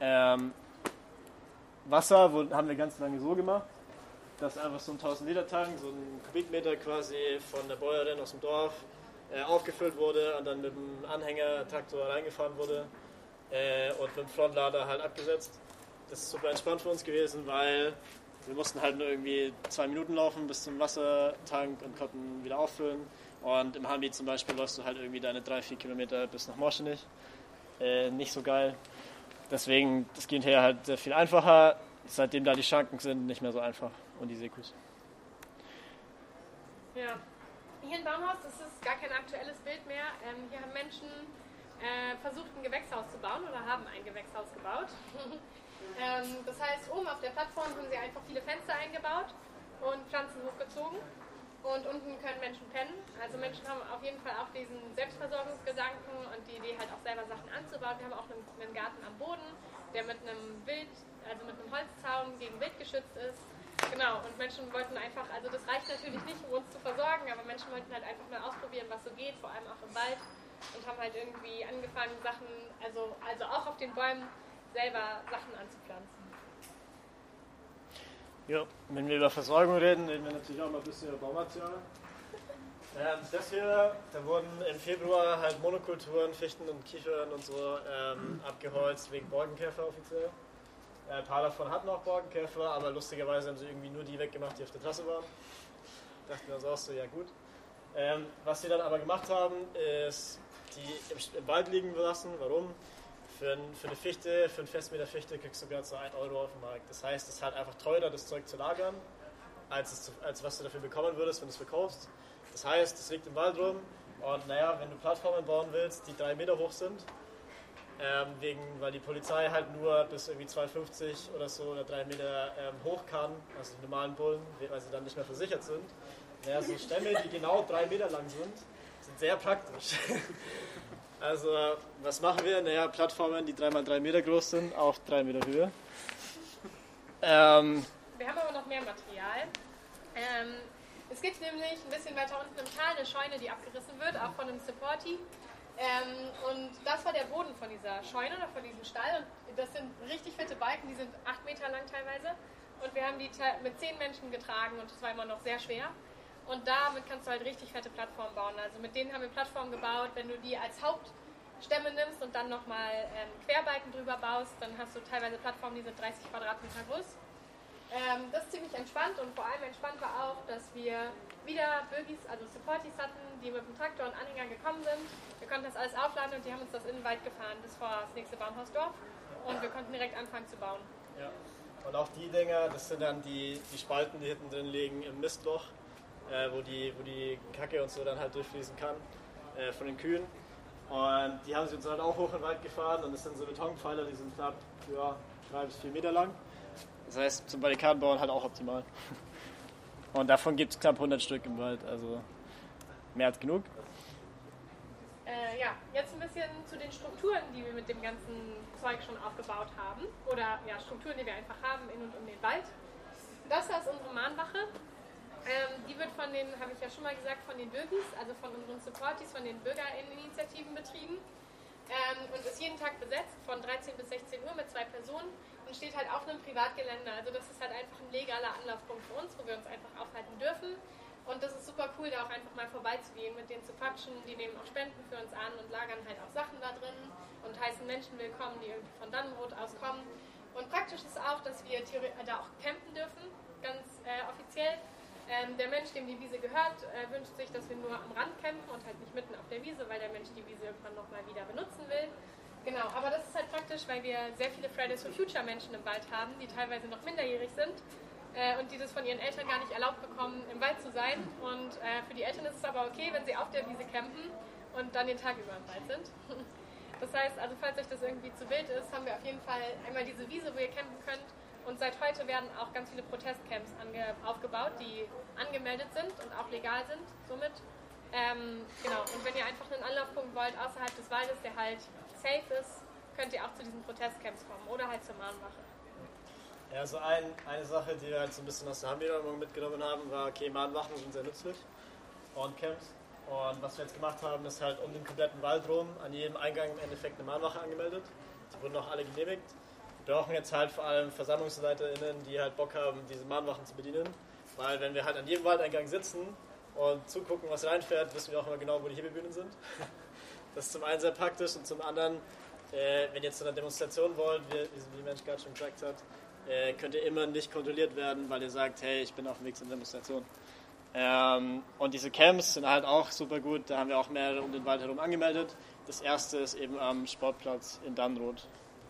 Ähm, Wasser wo, haben wir ganz lange so gemacht, dass einfach so ein 1000 Liter Tank, so ein Kubikmeter quasi von der Bäuerin aus dem Dorf äh, aufgefüllt wurde und dann mit dem Anhänger-Traktor reingefahren wurde äh, und mit dem Frontlader halt abgesetzt. Das ist super entspannt für uns gewesen, weil wir mussten halt nur irgendwie zwei Minuten laufen bis zum Wassertank und konnten wieder auffüllen. Und im Hambi zum Beispiel läufst du halt irgendwie deine drei, vier Kilometer bis nach Morschenich. Äh, nicht so geil. Deswegen, das geht hier halt sehr viel einfacher. Seitdem da die Schranken sind, nicht mehr so einfach. Und die Sekus. Ja. Hier in Baumhaus, das ist gar kein aktuelles Bild mehr. Ähm, hier haben Menschen äh, versucht, ein Gewächshaus zu bauen oder haben ein Gewächshaus gebaut. ähm, das heißt, oben auf der Plattform haben sie einfach viele Fenster eingebaut und Pflanzen hochgezogen und unten können Menschen pennen. Also Menschen haben auf jeden Fall auch diesen Selbstversorgungsgedanken und die Idee halt auch selber Sachen anzubauen. Wir haben auch einen, einen Garten am Boden, der mit einem Wild, also mit einem Holzzaun gegen Wild geschützt ist. Genau, und Menschen wollten einfach, also das reicht natürlich nicht, um uns zu versorgen, aber Menschen wollten halt einfach mal ausprobieren, was so geht, vor allem auch im Wald. Und haben halt irgendwie angefangen, Sachen, also, also auch auf den Bäumen selber Sachen anzupflanzen. Ja, wenn wir über Versorgung reden, reden wir natürlich auch mal ein bisschen über Baumaterial. Ähm, das hier, da wurden im Februar halt Monokulturen, Fichten und Kiefern und so ähm, abgeholzt wegen Borkenkäfer offiziell. Äh, ein paar davon hatten auch Borkenkäfer, aber lustigerweise haben sie irgendwie nur die weggemacht, die auf der Trasse waren. Dachten wir uns auch so, ja gut. Ähm, was sie dann aber gemacht haben, ist die im, im Wald liegen lassen. Warum? Für, ein, für, eine Fichte, für einen Festmeter Fichte kriegst du gerade so 1 Euro auf dem Markt. Das heißt, es ist halt einfach teurer, das Zeug zu lagern, als, es, als was du dafür bekommen würdest, wenn du es verkaufst. Das heißt, es liegt im Wald rum und naja, wenn du Plattformen bauen willst, die drei Meter hoch sind, ähm, wegen, weil die Polizei halt nur bis irgendwie 2,50 oder so oder drei Meter ähm, hoch kann, also die normalen Bullen, weil sie dann nicht mehr versichert sind. Naja, so Stämme, die genau drei Meter lang sind, sind sehr praktisch. Also, was machen wir? Naja, Plattformen, die 3x3 Meter groß sind, auf 3 Meter Höhe. Ähm, wir haben aber noch mehr Material. Ähm, es gibt nämlich ein bisschen weiter unten im Tal eine Scheune, die abgerissen wird, auch von einem Supporti. Ähm, und das war der Boden von dieser Scheune oder von diesem Stall. Und das sind richtig fette Balken, die sind 8 Meter lang teilweise. Und wir haben die mit 10 Menschen getragen und es war immer noch sehr schwer. Und damit kannst du halt richtig fette Plattformen bauen. Also mit denen haben wir Plattformen gebaut. Wenn du die als Hauptstämme nimmst und dann nochmal ähm, Querbalken drüber baust, dann hast du teilweise Plattformen, die sind 30 Quadratmeter groß. Ähm, das ist ziemlich entspannt und vor allem entspannt war auch, dass wir wieder Bögis, also Supportis hatten, die mit dem Traktor und Anhänger gekommen sind. Wir konnten das alles aufladen und die haben uns das in den Wald gefahren bis vor das nächste Baumhausdorf und wir konnten direkt anfangen zu bauen. Ja. Und auch die Dinger, das sind dann die, die Spalten, die hinten drin liegen im Mistloch äh, wo, die, wo die Kacke und so dann halt durchfließen kann äh, von den Kühen. Und die haben sie uns halt auch hoch den Wald gefahren und das sind so Betonpfeiler, die sind knapp ja, drei bis vier Meter lang. Das heißt, zum Barrikadenbauen halt auch optimal. Und davon gibt es knapp 100 Stück im Wald, also mehr als genug. Äh, ja, jetzt ein bisschen zu den Strukturen, die wir mit dem ganzen Zeug schon aufgebaut haben. Oder ja, Strukturen, die wir einfach haben in und um den Wald. Das ist unsere Mahnwache. Ähm, die wird von den, habe ich ja schon mal gesagt, von den Bürgis, also von unseren Supportis, von den Bürgerinitiativen betrieben ähm, und ist jeden Tag besetzt von 13 bis 16 Uhr mit zwei Personen und steht halt auf einem Privatgelände. Also das ist halt einfach ein legaler Anlaufpunkt für uns, wo wir uns einfach aufhalten dürfen. Und das ist super cool, da auch einfach mal vorbeizugehen, mit denen zu quatschen. Die nehmen auch Spenden für uns an und lagern halt auch Sachen da drin und heißen Menschen willkommen, die irgendwie von Dannenrot aus kommen. Und praktisch ist auch, dass wir da auch campen dürfen, ganz äh, offiziell. Ähm, der Mensch, dem die Wiese gehört, äh, wünscht sich, dass wir nur am Rand campen und halt nicht mitten auf der Wiese, weil der Mensch die Wiese irgendwann nochmal wieder benutzen will. Genau, aber das ist halt praktisch, weil wir sehr viele Fridays for Future Menschen im Wald haben, die teilweise noch minderjährig sind äh, und die das von ihren Eltern gar nicht erlaubt bekommen, im Wald zu sein. Und äh, für die Eltern ist es aber okay, wenn sie auf der Wiese campen und dann den Tag über im Wald sind. Das heißt, also falls euch das irgendwie zu wild ist, haben wir auf jeden Fall einmal diese Wiese, wo ihr campen könnt und seit heute werden auch ganz viele Protestcamps aufgebaut, die angemeldet sind und auch legal sind somit. Ähm, genau, und wenn ihr einfach einen Anlaufpunkt wollt außerhalb des Waldes, der halt safe ist, könnt ihr auch zu diesen Protestcamps kommen oder halt zur Mahnwache. Ja, also ein, eine Sache, die wir halt so ein bisschen aus der Hamburger mitgenommen haben, war, okay, Mahnwachen sind sehr nützlich und Camps. Und was wir jetzt gemacht haben, ist halt um den kompletten Wald rum an jedem Eingang im Endeffekt eine Mahnwache angemeldet. Die wurden auch alle genehmigt brauchen jetzt halt vor allem VersammlungsleiterInnen, die halt Bock haben, diese Mahnwachen zu bedienen. Weil wenn wir halt an jedem Waldeingang sitzen und zugucken, was reinfährt, wissen wir auch immer genau, wo die Hebebühnen sind. Das ist zum einen sehr praktisch und zum anderen, äh, wenn ihr zu einer Demonstration wollt, wie, wie Mensch gerade schon gesagt hat, äh, könnt ihr immer nicht kontrolliert werden, weil ihr sagt, hey, ich bin auf dem Weg zur Demonstration. Ähm, und diese Camps sind halt auch super gut, da haben wir auch mehrere um den Wald herum angemeldet. Das erste ist eben am Sportplatz in Dannroth.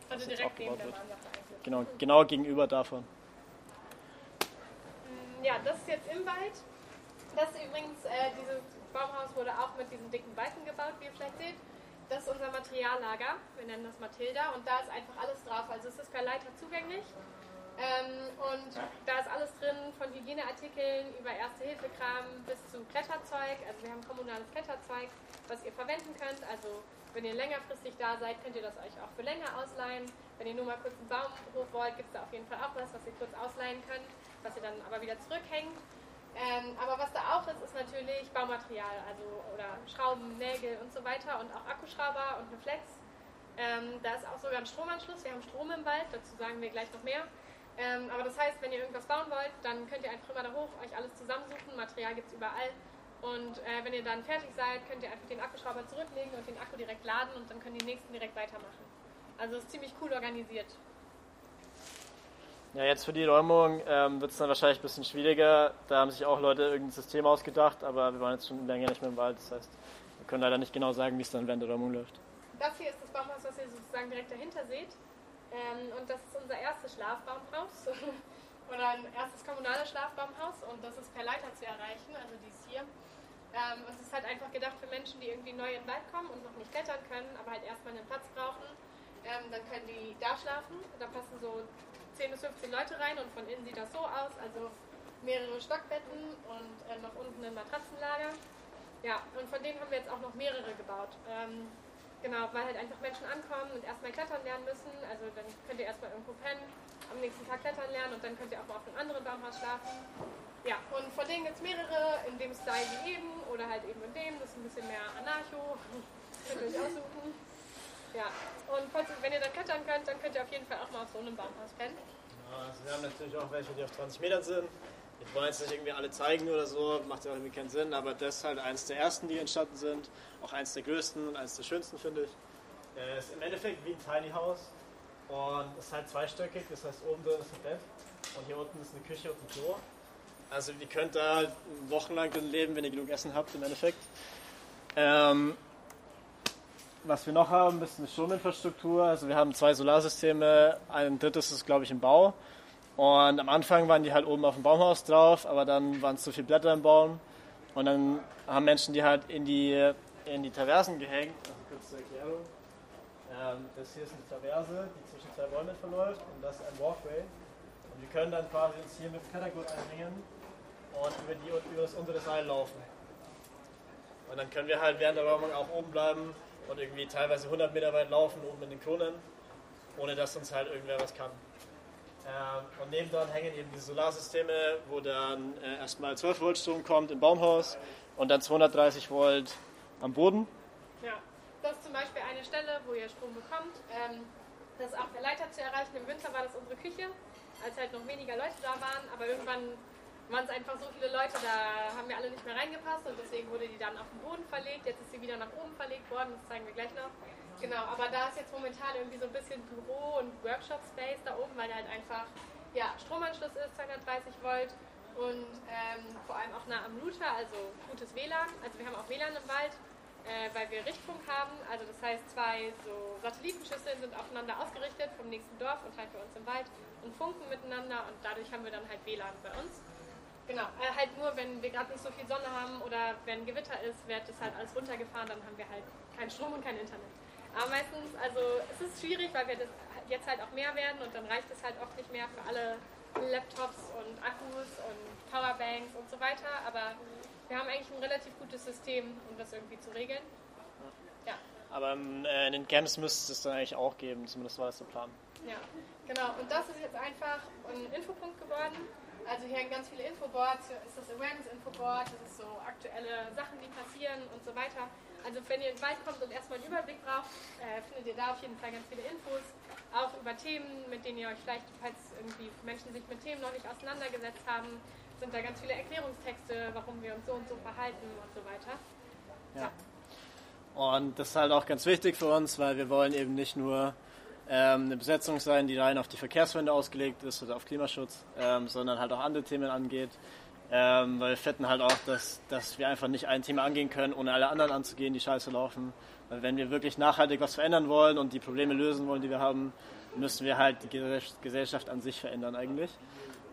Also der Bahnwache eigentlich. Genau, genau gegenüber davon. Mm, ja, das ist jetzt im Wald. Das ist übrigens, äh, dieses Baumhaus wurde auch mit diesen dicken Balken gebaut, wie ihr vielleicht seht. Das ist unser Materiallager, wir nennen das Matilda und da ist einfach alles drauf. Also es ist per Leiter zugänglich. Ähm, und da ist alles drin, von Hygieneartikeln über Erste-Hilfe-Kram bis zu Kletterzeug. Also wir haben kommunales Kletterzeug, was ihr verwenden könnt. Also wenn ihr längerfristig da seid, könnt ihr das euch auch für länger ausleihen. Wenn ihr nur mal kurz einen Baum hoch wollt, gibt es da auf jeden Fall auch was, was ihr kurz ausleihen könnt, was ihr dann aber wieder zurückhängt. Ähm, aber was da auch ist, ist natürlich Baumaterial, also oder Schrauben, Nägel und so weiter und auch Akkuschrauber und eine Flex. Ähm, da ist auch sogar ein Stromanschluss. Wir haben Strom im Wald, dazu sagen wir gleich noch mehr. Ähm, aber das heißt, wenn ihr irgendwas bauen wollt, dann könnt ihr einfach immer da hoch euch alles zusammensuchen. Material gibt es überall. Und äh, wenn ihr dann fertig seid, könnt ihr einfach den Akkuschrauber zurücklegen und den Akku direkt laden und dann können die nächsten direkt weitermachen. Also es ist ziemlich cool organisiert. Ja, jetzt für die Räumung ähm, wird es dann wahrscheinlich ein bisschen schwieriger. Da haben sich auch Leute irgendein System ausgedacht, aber wir waren jetzt schon länger nicht mehr im Wald. Das heißt, wir können leider nicht genau sagen, wie es dann während der Räumung läuft. Das hier ist das Baumhaus, was ihr sozusagen direkt dahinter seht. Ähm, und das ist unser erstes Schlafbaumhaus. Oder ein erstes kommunales Schlafbaumhaus. Und das ist per Leiter zu erreichen, also dies hier. Ähm, und es ist halt einfach gedacht für Menschen, die irgendwie neu in den Wald kommen und noch nicht klettern können, aber halt erstmal einen Platz brauchen. Ähm, dann können die da schlafen. Da passen so 10 bis 15 Leute rein und von innen sieht das so aus. Also mehrere Stockbetten und äh, noch unten ein Matratzenlager. Ja, und von denen haben wir jetzt auch noch mehrere gebaut. Ähm, genau, weil halt einfach Menschen ankommen und erstmal klettern lernen müssen. Also dann könnt ihr erstmal irgendwo pennen, am nächsten Tag klettern lernen und dann könnt ihr auch mal auf einem anderen Baumhaus schlafen. Ja, und von denen gibt es mehrere, in dem Style wie eben oder halt eben in dem. Das ist ein bisschen mehr Anarcho. könnt ihr euch aussuchen. Ja, und falls, wenn ihr dann klettern könnt, dann könnt ihr auf jeden Fall auch mal auf so einem Baumhaus pennen. Ja, also wir haben natürlich auch welche, die auf 20 Metern sind. Ich wollen jetzt nicht irgendwie alle zeigen oder so, macht ja auch irgendwie keinen Sinn, aber das ist halt eins der ersten, die entstanden sind. Auch eins der größten und eins der schönsten, finde ich. Es ist im Endeffekt wie ein Tiny House und es ist halt zweistöckig, das heißt oben drin ist ein Bett und hier unten ist eine Küche und ein Klo. Also ihr könnt da wochenlang drin leben, wenn ihr genug Essen habt im Endeffekt. Ähm, was wir noch haben, ist eine Strominfrastruktur. Also wir haben zwei Solarsysteme, ein drittes ist, glaube ich, im Bau. Und am Anfang waren die halt oben auf dem Baumhaus drauf, aber dann waren es zu viele Blätter im Baum. Und dann haben Menschen die halt in die, in die Traversen gehängt. Also kurz zur Erklärung. Ähm, das hier ist eine Traverse, die zwischen zwei Bäumen verläuft und das ist ein Walkway. Und wir können dann quasi uns hier mit dem Klettergurt einhängen und über, die, über das untere Seil laufen. Und dann können wir halt während der Räumung auch oben bleiben und irgendwie teilweise 100 Meter weit laufen oben in den Kronen, ohne dass uns halt irgendwer was kann. Ähm, und nebendran hängen eben die Solarsysteme, wo dann äh, erstmal 12 Volt Strom kommt im Baumhaus und dann 230 Volt am Boden. Ja, das ist zum Beispiel eine Stelle, wo ihr Strom bekommt. Ähm, das ist auch per Leiter zu erreichen. Im Winter war das unsere Küche, als halt noch weniger Leute da waren, aber irgendwann waren es einfach so viele Leute, da haben wir alle nicht mehr reingepasst und deswegen wurde die dann auf den Boden verlegt. Jetzt ist sie wieder nach oben verlegt worden, das zeigen wir gleich noch. Genau, aber da ist jetzt momentan irgendwie so ein bisschen Büro- und Workshop-Space da oben, weil da halt einfach ja, Stromanschluss ist, 230 Volt und ähm, vor allem auch nah am Router, also gutes WLAN. Also wir haben auch WLAN im Wald, äh, weil wir Richtfunk haben. Also das heißt, zwei so Satellitenschüsseln sind aufeinander ausgerichtet vom nächsten Dorf und halt für uns im Wald und funken miteinander und dadurch haben wir dann halt WLAN bei uns. Genau, äh, halt nur, wenn wir gerade nicht so viel Sonne haben oder wenn Gewitter ist, wird das halt alles runtergefahren, dann haben wir halt keinen Strom und kein Internet. Aber meistens, also es ist schwierig, weil wir das jetzt halt auch mehr werden und dann reicht es halt oft nicht mehr für alle Laptops und Akkus und Powerbanks und so weiter. Aber wir haben eigentlich ein relativ gutes System, um das irgendwie zu regeln. Ja. Aber äh, in den Camps müsste es dann eigentlich auch geben, zumindest war das der Plan. Ja, genau. Und das ist jetzt einfach ein Infopunkt geworden. Also hier hängen ganz viele Infoboards, hier ist das Awareness-Infoboard, das ist so aktuelle Sachen, die passieren und so weiter. Also wenn ihr in den Wald kommt und erstmal einen Überblick braucht, äh, findet ihr da auf jeden Fall ganz viele Infos, auch über Themen, mit denen ihr euch vielleicht, falls irgendwie Menschen sich mit Themen noch nicht auseinandergesetzt haben, sind da ganz viele Erklärungstexte, warum wir uns so und so verhalten und so weiter. Ja. Und das ist halt auch ganz wichtig für uns, weil wir wollen eben nicht nur ähm, eine Besetzung sein, die rein auf die Verkehrswende ausgelegt ist oder auf Klimaschutz, ähm, sondern halt auch andere Themen angeht. Ähm, weil wir finden halt auch, dass, dass wir einfach nicht ein Thema angehen können, ohne alle anderen anzugehen, die scheiße laufen. Weil wenn wir wirklich nachhaltig was verändern wollen und die Probleme lösen wollen, die wir haben, müssen wir halt die Gesellschaft an sich verändern eigentlich.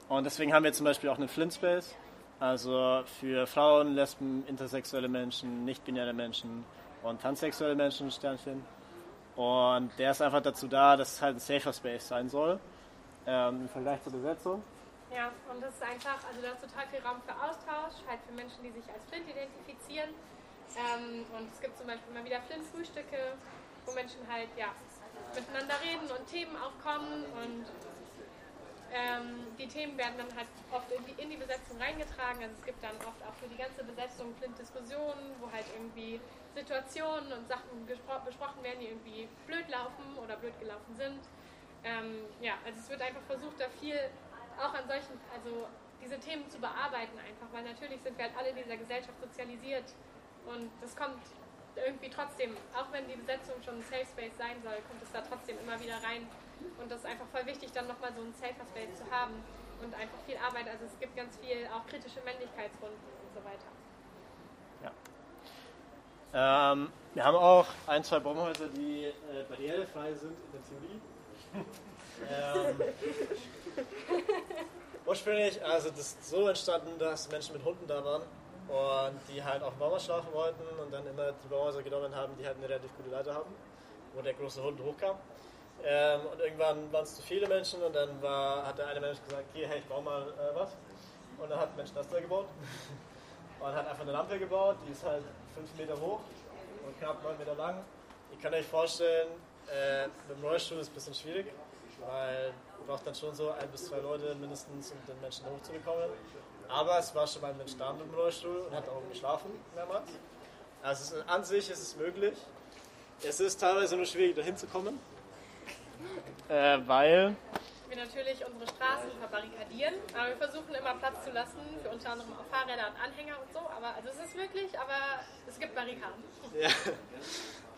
Und deswegen haben wir zum Beispiel auch einen Flint Space, also für Frauen, Lesben, intersexuelle Menschen, nicht-binäre Menschen und transsexuelle Menschen, Sternchen. Und der ist einfach dazu da, dass es halt ein safer Space sein soll, ähm, im Vergleich zur Besetzung. Ja, und das ist einfach, also da ist total viel Raum für Austausch, halt für Menschen, die sich als Flint identifizieren. Ähm, und es gibt zum Beispiel mal wieder Flint-Frühstücke, wo Menschen halt, ja, miteinander reden und Themen aufkommen und ähm, die Themen werden dann halt oft irgendwie in die Besetzung reingetragen. Also es gibt dann oft auch für die ganze Besetzung Flint-Diskussionen, wo halt irgendwie Situationen und Sachen besprochen werden, die irgendwie blöd laufen oder blöd gelaufen sind. Ähm, ja, also es wird einfach versucht, da viel auch an solchen, also diese Themen zu bearbeiten einfach, weil natürlich sind wir halt alle in dieser Gesellschaft sozialisiert und das kommt irgendwie trotzdem, auch wenn die Besetzung schon ein Safe Space sein soll, kommt es da trotzdem immer wieder rein. Und das ist einfach voll wichtig, dann nochmal so ein Safer Space zu haben und einfach viel Arbeit. Also es gibt ganz viel auch kritische Männlichkeitsrunden und so weiter. Ja. Ähm, wir haben auch ein, zwei Baumhäuser, die äh, barrierefrei sind in der Theorie. Ähm, ursprünglich, also das ist so entstanden, dass Menschen mit Hunden da waren und die halt auf dem Baumhaus schlafen wollten und dann immer die Baumhäuser genommen haben, die halt eine relativ gute Leiter haben, wo der große Hund hochkam. Ähm, und irgendwann waren es zu viele Menschen und dann war, hat der eine Mensch gesagt, hier, hey, ich baue mal äh, was. Und dann hat ein Mensch das da gebaut und hat einfach eine Lampe gebaut, die ist halt 5 Meter hoch und knapp 9 Meter lang. Ihr könnt euch vorstellen, äh, mit dem Rollstuhl ist es ein bisschen schwierig, weil man braucht dann schon so ein bis zwei Leute mindestens, um den Menschen hochzubekommen. Aber es war schon mal ein Mensch da mit dem Rollstuhl und hat auch geschlafen mehrmals. Also ist, an sich ist es möglich. Es ist teilweise nur schwierig, dahin zu kommen, äh, weil wir natürlich unsere Straßen verbarrikadieren, aber wir versuchen immer Platz zu lassen für unter anderem auch Fahrräder und Anhänger und so. Aber also es ist wirklich, aber es gibt Barrikaden. Ja.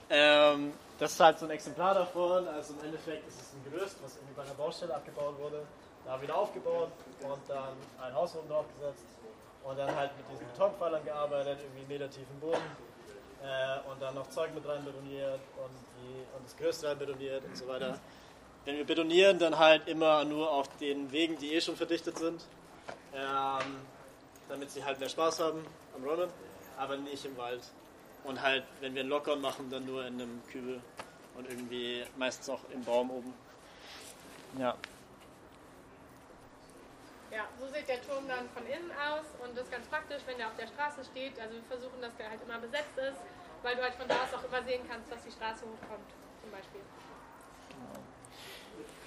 Ähm, das ist halt so ein Exemplar davon. Also im Endeffekt ist es ein Gerüst, was irgendwie bei einer Baustelle abgebaut wurde da wieder aufgebaut und dann ein Haus oben drauf gesetzt und dann halt mit diesen Betonpfeilern gearbeitet, irgendwie einen Meter tiefen Boden äh, und dann noch Zeug mit rein betoniert und, die, und das Gerüst rein betoniert und so weiter. Wenn wir betonieren, dann halt immer nur auf den Wegen, die eh schon verdichtet sind, ähm, damit sie halt mehr Spaß haben am Räumen, aber nicht im Wald. Und halt, wenn wir einen Lockern machen, dann nur in einem Kübel und irgendwie meistens auch im Baum oben. Ja. Ja, so sieht der Turm dann von innen aus und das ist ganz praktisch, wenn der auf der Straße steht. Also wir versuchen, dass der halt immer besetzt ist, weil du halt von da aus auch immer sehen kannst, dass die Straße hochkommt, zum Beispiel.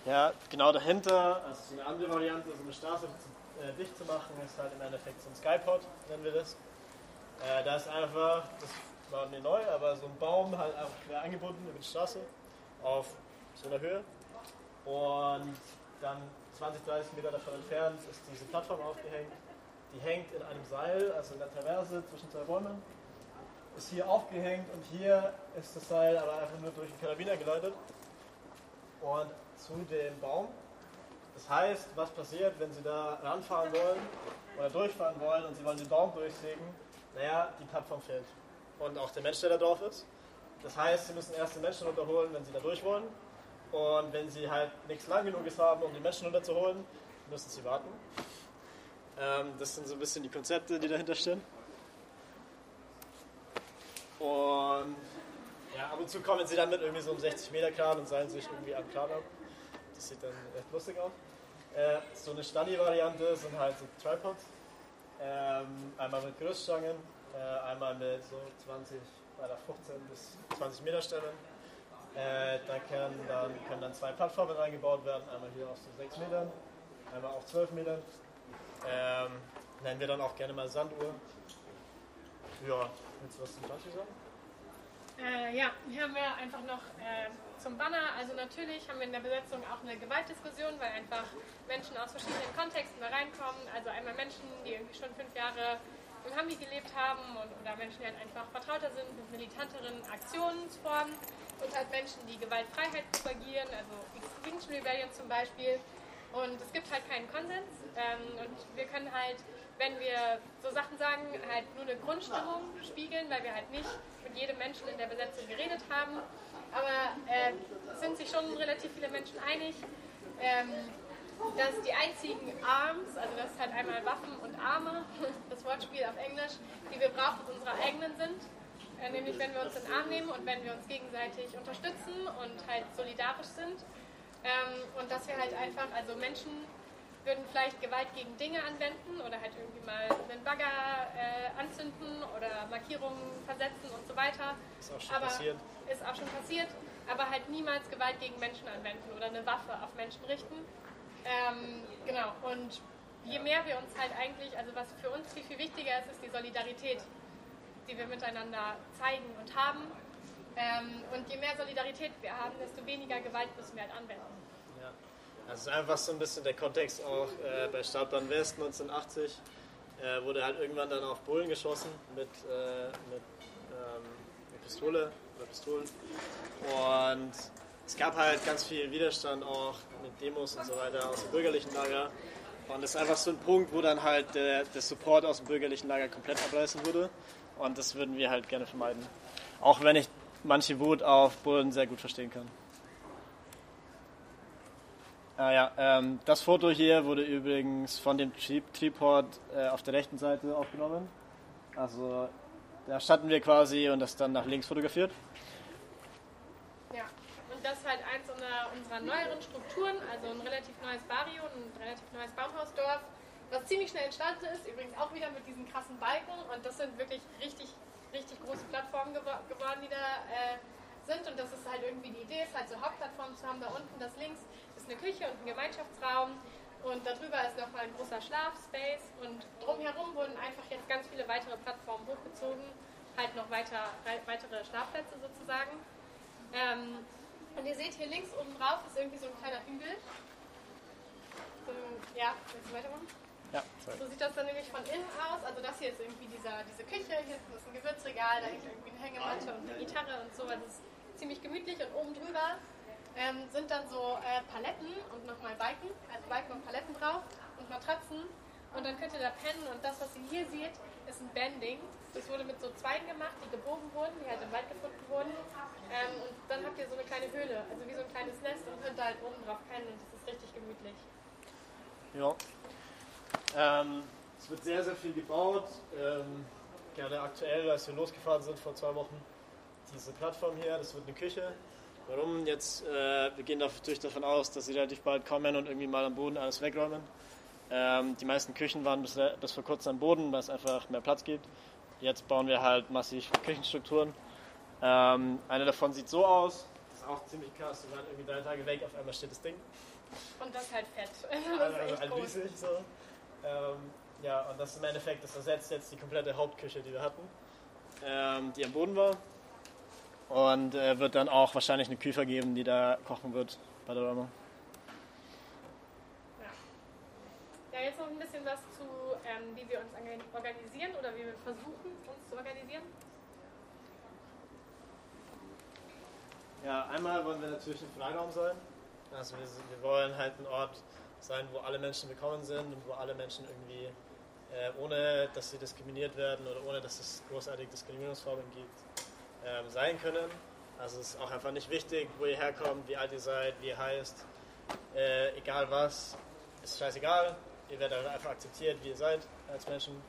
Ja, genau dahinter, also so eine andere Variante, so eine Straße äh, dicht zu machen, ist halt im Endeffekt so ein Skypod, nennen wir das. Äh, da ist einfach, das war mir neu, aber so ein Baum halt einfach quer angebunden über die Straße auf so einer Höhe. Und dann 20, 30 Meter davon entfernt ist diese Plattform aufgehängt. Die hängt in einem Seil, also in der Traverse zwischen zwei Bäumen. Ist hier aufgehängt und hier ist das Seil aber einfach nur durch den Karabiner geleitet. Und zu dem Baum. Das heißt, was passiert, wenn Sie da ranfahren wollen oder durchfahren wollen und Sie wollen den Baum durchsägen? Naja, die Plattform fehlt. Und auch der Mensch, der da drauf ist. Das heißt, Sie müssen erst den Menschen runterholen, wenn Sie da durch wollen. Und wenn sie halt nichts lang genuges haben, um die Menschen runterzuholen, müssen sie warten. Ähm, das sind so ein bisschen die Konzepte, die dahinter stehen. Und ja, ab und zu kommen sie dann mit irgendwie so einem 60 Meter Kran und seilen sich irgendwie am Kran ab. Das sieht dann recht lustig aus. Äh, so eine Stani-Variante sind halt so Tripods. Ähm, einmal mit Gerüststangen, äh, einmal mit so 20, bei 15 bis 20 Meter Stellen äh, da können dann, können dann zwei Plattformen reingebaut werden, einmal hier auf so 6 Metern, einmal auf 12 Metern. Ähm, nennen wir dann auch gerne mal Sanduhr. Ja, willst du was zum Beispiel sagen? Äh, ja, hier haben wir einfach noch äh, zum Banner. Also natürlich haben wir in der Besetzung auch eine Gewaltdiskussion, weil einfach Menschen aus verschiedenen Kontexten da reinkommen. Also einmal Menschen, die irgendwie schon fünf Jahre Hambi gelebt haben und, oder Menschen, die halt einfach vertrauter sind mit militanteren Aktionsformen und halt Menschen, die Gewaltfreiheit propagieren, also Extinction Rebellion zum Beispiel. Und es gibt halt keinen Konsens. Ähm, und wir können halt, wenn wir so Sachen sagen, halt nur eine Grundstimmung spiegeln, weil wir halt nicht mit jedem Menschen in der Besetzung geredet haben. Aber äh, sind sich schon relativ viele Menschen einig, ähm, dass die einzigen Arms, also das ist halt einmal Waffen und Arme, das Wortspiel auf Englisch, die wir brauchen, unsere eigenen sind. Äh, nämlich wenn wir uns in den Arm nehmen und wenn wir uns gegenseitig unterstützen und halt solidarisch sind. Ähm, und dass wir halt einfach, also Menschen würden vielleicht Gewalt gegen Dinge anwenden oder halt irgendwie mal einen Bagger äh, anzünden oder Markierungen versetzen und so weiter. Ist auch schon Aber passiert. Ist auch schon passiert. aber halt niemals Gewalt gegen Menschen anwenden oder eine Waffe auf Menschen richten. Ähm, genau, und je mehr wir uns halt eigentlich, also was für uns viel, viel wichtiger ist, ist die Solidarität, die wir miteinander zeigen und haben. Ähm, und je mehr Solidarität wir haben, desto weniger Gewalt müssen wir halt anwenden. Ja. Das ist einfach so ein bisschen der Kontext auch äh, bei Stadtbahn West 1980. Äh, wurde halt irgendwann dann auf Bullen geschossen mit, äh, mit, ähm, mit Pistole oder Pistolen. Und es gab halt ganz viel Widerstand auch mit Demos und so weiter aus dem bürgerlichen Lager. Und das ist einfach so ein Punkt, wo dann halt der, der Support aus dem bürgerlichen Lager komplett abreißen würde. Und das würden wir halt gerne vermeiden. Auch wenn ich manche Wut auf Bullen sehr gut verstehen kann. Ah ja, ähm, das Foto hier wurde übrigens von dem Tri Tripod äh, auf der rechten Seite aufgenommen. Also da standen wir quasi und das dann nach links fotografiert. Ja, und das ist halt eins unserer, unserer neueren Strukturen, also ein relativ neues Barrio, ein relativ neues Baumhausdorf, was ziemlich schnell entstanden ist, übrigens auch wieder mit diesen krassen Balken und das sind wirklich richtig, richtig große Plattformen gewo geworden, die da äh, sind und das ist halt irgendwie die Idee, ist halt so Hauptplattformen zu haben, da unten das links ist eine Küche und ein Gemeinschaftsraum und darüber ist nochmal ein großer Schlafspace und drumherum wurden einfach jetzt ganz viele weitere Plattformen hochgezogen, halt noch weiter, weitere Schlafplätze sozusagen. Ähm, und ihr seht hier links oben drauf ist irgendwie so ein kleiner Hügel. So, ja, willst du weitermachen? Ja, sorry. So sieht das dann nämlich von innen aus. Also das hier ist irgendwie dieser, diese Küche, hier ist ein Gewürzregal, da hängt irgendwie eine Hängematte und eine Gitarre und so. Also es ist ziemlich gemütlich und oben drüber ähm, sind dann so äh, Paletten und nochmal Balken, also Balken und Paletten drauf und Matratzen. Und dann könnt ihr da pennen und das, was ihr hier seht, ist ein Bending. Das wurde mit so Zweigen gemacht, die gebogen wurden, die halt im Wald gefunden wurden. Ähm, und dann habt ihr so eine kleine Höhle, also wie so ein kleines Nest und könnt da halt oben drauf pennen und das ist richtig gemütlich. Ja. Ähm, es wird sehr, sehr viel gebaut. Ähm, gerade aktuell, als wir losgefahren sind vor zwei Wochen, diese Plattform hier, das wird eine Küche. Warum? Jetzt, äh, wir gehen natürlich davon aus, dass sie relativ bald kommen und irgendwie mal am Boden alles wegräumen. Ähm, die meisten Küchen waren bis, bis vor kurzem am Boden, weil es einfach mehr Platz gibt. Jetzt bauen wir halt massiv Küchenstrukturen. Ähm, eine davon sieht so aus. Das ist auch ziemlich krass. Wir waren irgendwie drei Tage weg, auf einmal steht das Ding. Und das halt fett. Das Das ist also echt groß. riesig so. Ähm, ja, und das im Endeffekt, das ersetzt jetzt die komplette Hauptküche, die wir hatten, ähm, die am Boden war. Und äh, wird dann auch wahrscheinlich eine Küfer geben, die da kochen wird bei der Räumung. Ja, jetzt noch ein bisschen was zu, ähm, wie wir uns organ- organisieren oder wie wir versuchen, uns zu organisieren. Ja, einmal wollen wir natürlich ein Freiraum sein. Also wir, wir wollen halt ein Ort sein, wo alle Menschen willkommen sind und wo alle Menschen irgendwie, äh, ohne dass sie diskriminiert werden oder ohne dass es großartig Diskriminierungsformen gibt, ähm, sein können. Also es ist auch einfach nicht wichtig, wo ihr herkommt, wie alt ihr seid, wie ihr heißt, äh, egal was, ist scheißegal. Ihr werdet einfach akzeptiert, wie ihr seid als Menschen.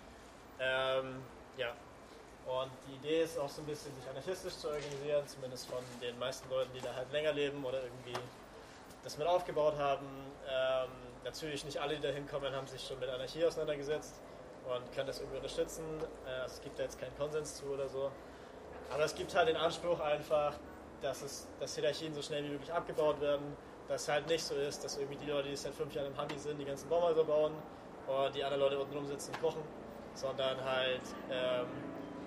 Ähm, ja, und die Idee ist auch so ein bisschen, sich anarchistisch zu organisieren, zumindest von den meisten Leuten, die da halt länger leben oder irgendwie das mit aufgebaut haben. Ähm, natürlich nicht alle, die da hinkommen, haben sich schon mit Anarchie auseinandergesetzt und können das irgendwie unterstützen. Äh, also es gibt da jetzt keinen Konsens zu oder so. Aber es gibt halt den Anspruch einfach, dass, es, dass Hierarchien so schnell wie möglich abgebaut werden. Dass halt nicht so ist, dass irgendwie die Leute, die seit fünf Jahren im Handi sind, die ganzen Baumhäuser bauen und die anderen Leute unten rumsitzen und kochen, sondern halt, ähm,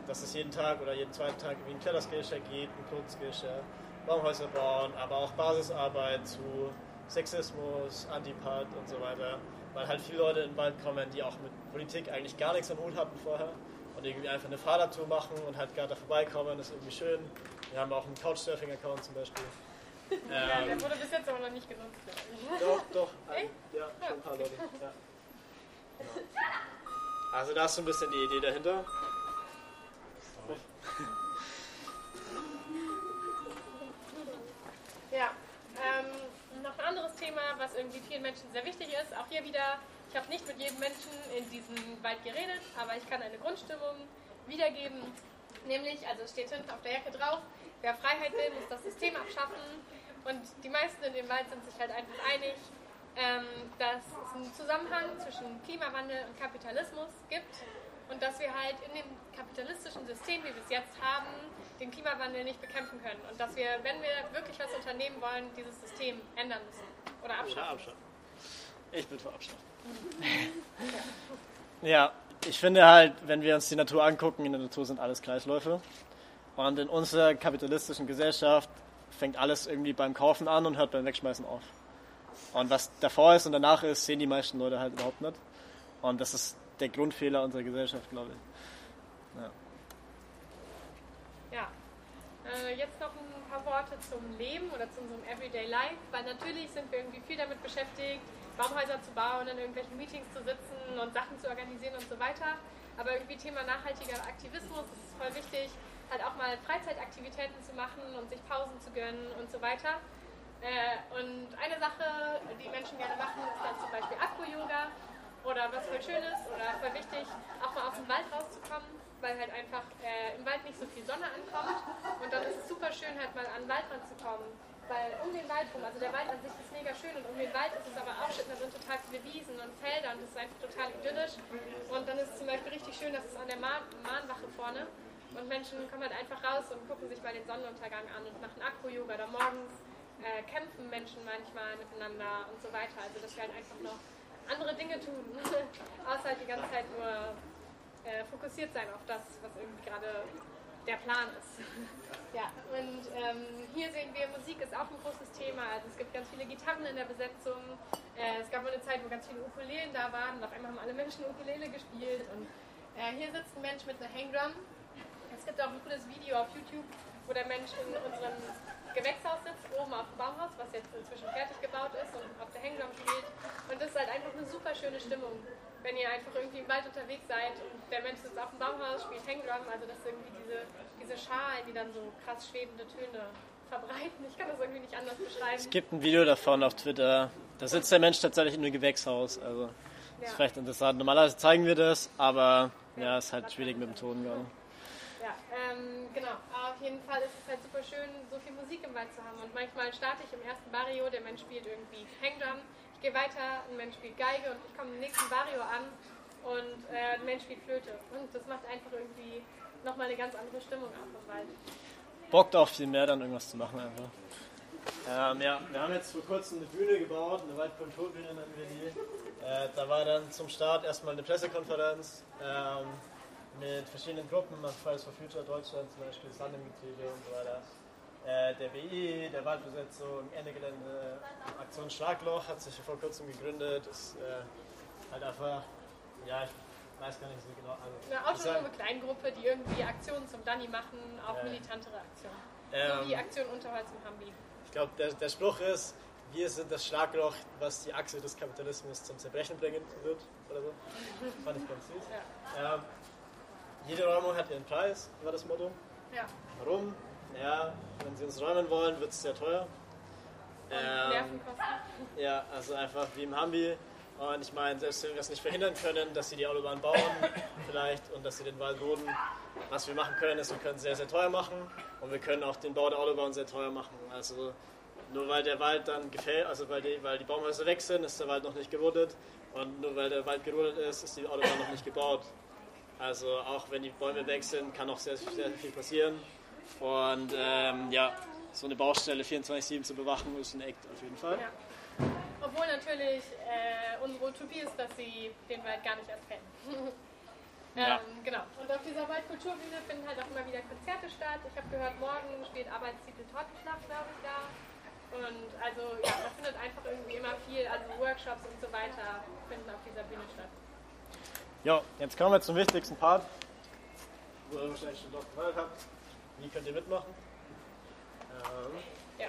dass es jeden Tag oder jeden zweiten Tag irgendwie ein Kletterskirche gibt, ein Kunstskirche, Baumhäuser bauen, aber auch Basisarbeit zu Sexismus, Antipat und so weiter. Weil halt viele Leute in den Wald kommen, die auch mit Politik eigentlich gar nichts am Hut hatten vorher und irgendwie einfach eine Fahrradtour machen und halt gerade da vorbeikommen, das ist irgendwie schön. Wir haben auch einen Couchsurfing-Account zum Beispiel. Ja, der Ähm, wurde bis jetzt aber noch nicht genutzt, glaube ich. doch, doch. Echt? Ja, schon ein paar Leute. Ja. Also da ist so ein bisschen die Idee dahinter. Ja, ähm, noch ein anderes Thema, was irgendwie vielen Menschen sehr wichtig ist. Auch hier wieder, ich habe nicht mit jedem Menschen in diesem Wald geredet, aber ich kann eine Grundstimmung wiedergeben. Nämlich, also es steht hinten auf der Jacke drauf, wer Freiheit will, muss das System abschaffen. Und die meisten in dem Wald sind sich halt einfach einig, ähm, dass es einen Zusammenhang zwischen Klimawandel und Kapitalismus gibt Und dass wir halt in dem kapitalistischen System, wie wir es jetzt haben, den Klimawandel nicht bekämpfen können. Und dass wir, wenn wir wirklich was unternehmen wollen, dieses System ändern müssen. Oder abschaffen. Oder abschaffen. Ich bin für Abschaffen. ja, ich finde halt, wenn wir uns die Natur angucken, in der Natur sind alles Kreisläufe. Und in unserer kapitalistischen Gesellschaft fängt alles irgendwie beim Kaufen an und hört beim Wegschmeißen auf. Und was davor ist und danach ist, sehen die meisten Leute halt überhaupt nicht. Und das ist der Grundfehler unserer Gesellschaft, glaube ich. Ja. Ja. Äh, jetzt noch ein paar Worte zum Leben oder zu unserem Everyday Life, weil natürlich sind wir irgendwie viel damit beschäftigt, Baumhäuser zu bauen, in irgendwelchen Meetings zu sitzen und Sachen zu organisieren und so weiter. Aber irgendwie Thema nachhaltiger Aktivismus ist voll wichtig, halt auch mal Freizeitaktivitäten zu machen und sich Pausen zu gönnen und so weiter. Äh, und eine Sache, die Menschen gerne machen, ist dann zum Beispiel Akro-Yoga oder was voll schön ist oder voll wichtig, auch mal aus dem Wald rauszukommen, weil halt einfach äh, im Wald nicht so viel Sonne ankommt. Und dann ist es super schön, halt mal an den Waldrand zu kommen. Weil um den Wald rum, also der Wald an sich ist mega schön und um den Wald ist es aber auch schön, da sind total viele Wiesen und Felder und es ist einfach total idyllisch. Und dann ist es zum Beispiel richtig schön, dass es an der Mahn Mahnwache vorne und Menschen kommen halt einfach raus und gucken sich mal den Sonnenuntergang an und machen Akro-Yoga oder morgens äh, kämpfen Menschen manchmal miteinander und so weiter. Also dass wir halt einfach noch andere Dinge tun, außer halt die ganze Zeit nur äh, fokussiert sein auf das, was irgendwie gerade der Plan ist. ja, und ähm, hier sehen wir, Musik ist auch ein großes Thema. Also es gibt ganz viele Gitarren in der Besetzung. Äh, es gab mal eine Zeit, wo ganz viele Ukulelen da waren und auf einmal haben alle Menschen Ukulele gespielt. Und äh, hier sitzt ein Mensch mit einer Hangdrum. Es gibt auch ein cooles Video auf YouTube, wo der Mensch in unserem Gewächshaus sitzt, oben auf dem Baumhaus, was jetzt inzwischen fertig gebaut ist und auf der Hangdrum spielt. Und das ist halt einfach eine super schöne Stimmung, wenn ihr einfach irgendwie im Wald unterwegs seid und der Mensch sitzt auf dem Baumhaus, spielt Hangdrum. Also das sind irgendwie diese, diese Schalen, die dann so krass schwebende Töne verbreiten. Ich kann das irgendwie nicht anders beschreiben. Es gibt ein Video davon auf Twitter. Da sitzt der Mensch tatsächlich in einem Gewächshaus. Also ja. ist vielleicht interessant. Normalerweise zeigen wir das, aber ja, ist halt schwierig mit dem Ton gerade. Ja, ähm, genau. Aber auf jeden Fall ist es halt super schön, so viel Musik im Wald zu haben. Und manchmal starte ich im ersten Barrio, der Mensch spielt irgendwie Hangdrum. Ich gehe weiter, ein Mensch spielt Geige und ich komme im nächsten Barrio an und äh, ein Mensch spielt Flöte. Und das macht einfach irgendwie nochmal eine ganz andere Stimmung auf im Wald. Bockt auch viel mehr, dann irgendwas zu machen einfach. Ähm, ja, wir haben jetzt vor kurzem eine Bühne gebaut, eine Waldkulturbühne nennen wir die. Äh, da war dann zum Start erstmal eine Pressekonferenz. Ähm, mit verschiedenen Gruppen, also Fridays for Future Deutschland zum Beispiel, im Getriebe und so weiter. Äh, der BI, der Waldbesetzung, Ende Gelände, Aktion Schlagloch hat sich vor kurzem gegründet, ist äh, halt einfach, ja, ich weiß gar nicht so genau. Also, Eine autonome Kleingruppe, die irgendwie Aktionen zum Danny machen, auch äh, militantere Aktionen. Ähm, so wie Aktion Unterholz im Hambi. Ich glaube, der, der Spruch ist, wir sind das Schlagloch, was die Achse des Kapitalismus zum Zerbrechen bringen wird, oder so. Fand ich ganz süß. Ja. Ähm, jede Räumung hat ihren Preis, war das Motto. Ja. Warum? Ja, wenn sie uns räumen wollen, wird es sehr teuer. Ähm, Nervenkosten. Ja, also einfach wie im Hambi. Und ich meine, selbst wenn wir es nicht verhindern können, dass sie die Autobahn bauen, vielleicht, und dass sie den Wald roden, was wir machen können, ist, wir können es sehr, sehr teuer machen. Und wir können auch den Bau der Autobahn sehr teuer machen. Also nur weil der Wald dann gefällt, also weil die, weil die Baumhäuser weg sind, ist der Wald noch nicht gerodet. Und nur weil der Wald gerodet ist, ist die Autobahn noch nicht gebaut. Also auch wenn die Bäume weg sind, kann auch sehr, sehr viel passieren. Und ähm, ja, so eine Baustelle 24-7 zu bewachen, ist ein Act auf jeden Fall. Ja. Obwohl natürlich äh, unsere Utopie ist, dass sie den Wald gar nicht erst kennen. ja. ähm, genau. Und auf dieser Waldkulturbühne finden halt auch immer wieder Konzerte statt. Ich habe gehört, morgen spielt Arbeitstitel Tortenschlag, glaube ich, da. Und also ja, da findet einfach irgendwie immer viel, also Workshops und so weiter finden auf dieser Bühne statt. Ja, jetzt kommen wir zum wichtigsten Part, wo ihr wahrscheinlich schon doch gehört habt. Wie könnt ihr mitmachen? Ähm. Ja,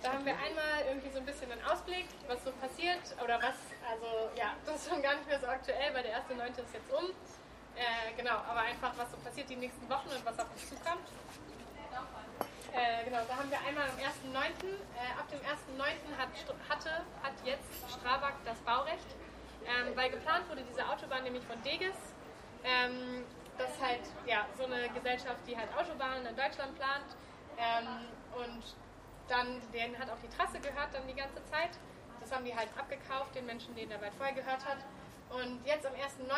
da haben wir einmal irgendwie so ein bisschen einen Ausblick, was so passiert oder was, also ja, das ist schon gar nicht mehr so aktuell, weil der erste Neunte ist jetzt um. Äh, genau, aber einfach, was so passiert die nächsten Wochen und was auf uns zukommt. Äh, genau, da haben wir einmal am 1.9. Äh, ab dem 1.9. Hat, hatte, hat jetzt Strabag das Baurecht ähm, weil geplant wurde diese Autobahn nämlich von Deges. Ähm, das ist halt ja, so eine Gesellschaft, die halt Autobahnen in Deutschland plant. Ähm, und dann, denen hat auch die Trasse gehört dann die ganze Zeit. Das haben die halt abgekauft, den Menschen, denen der weit vorher gehört hat. Und jetzt am 1.9.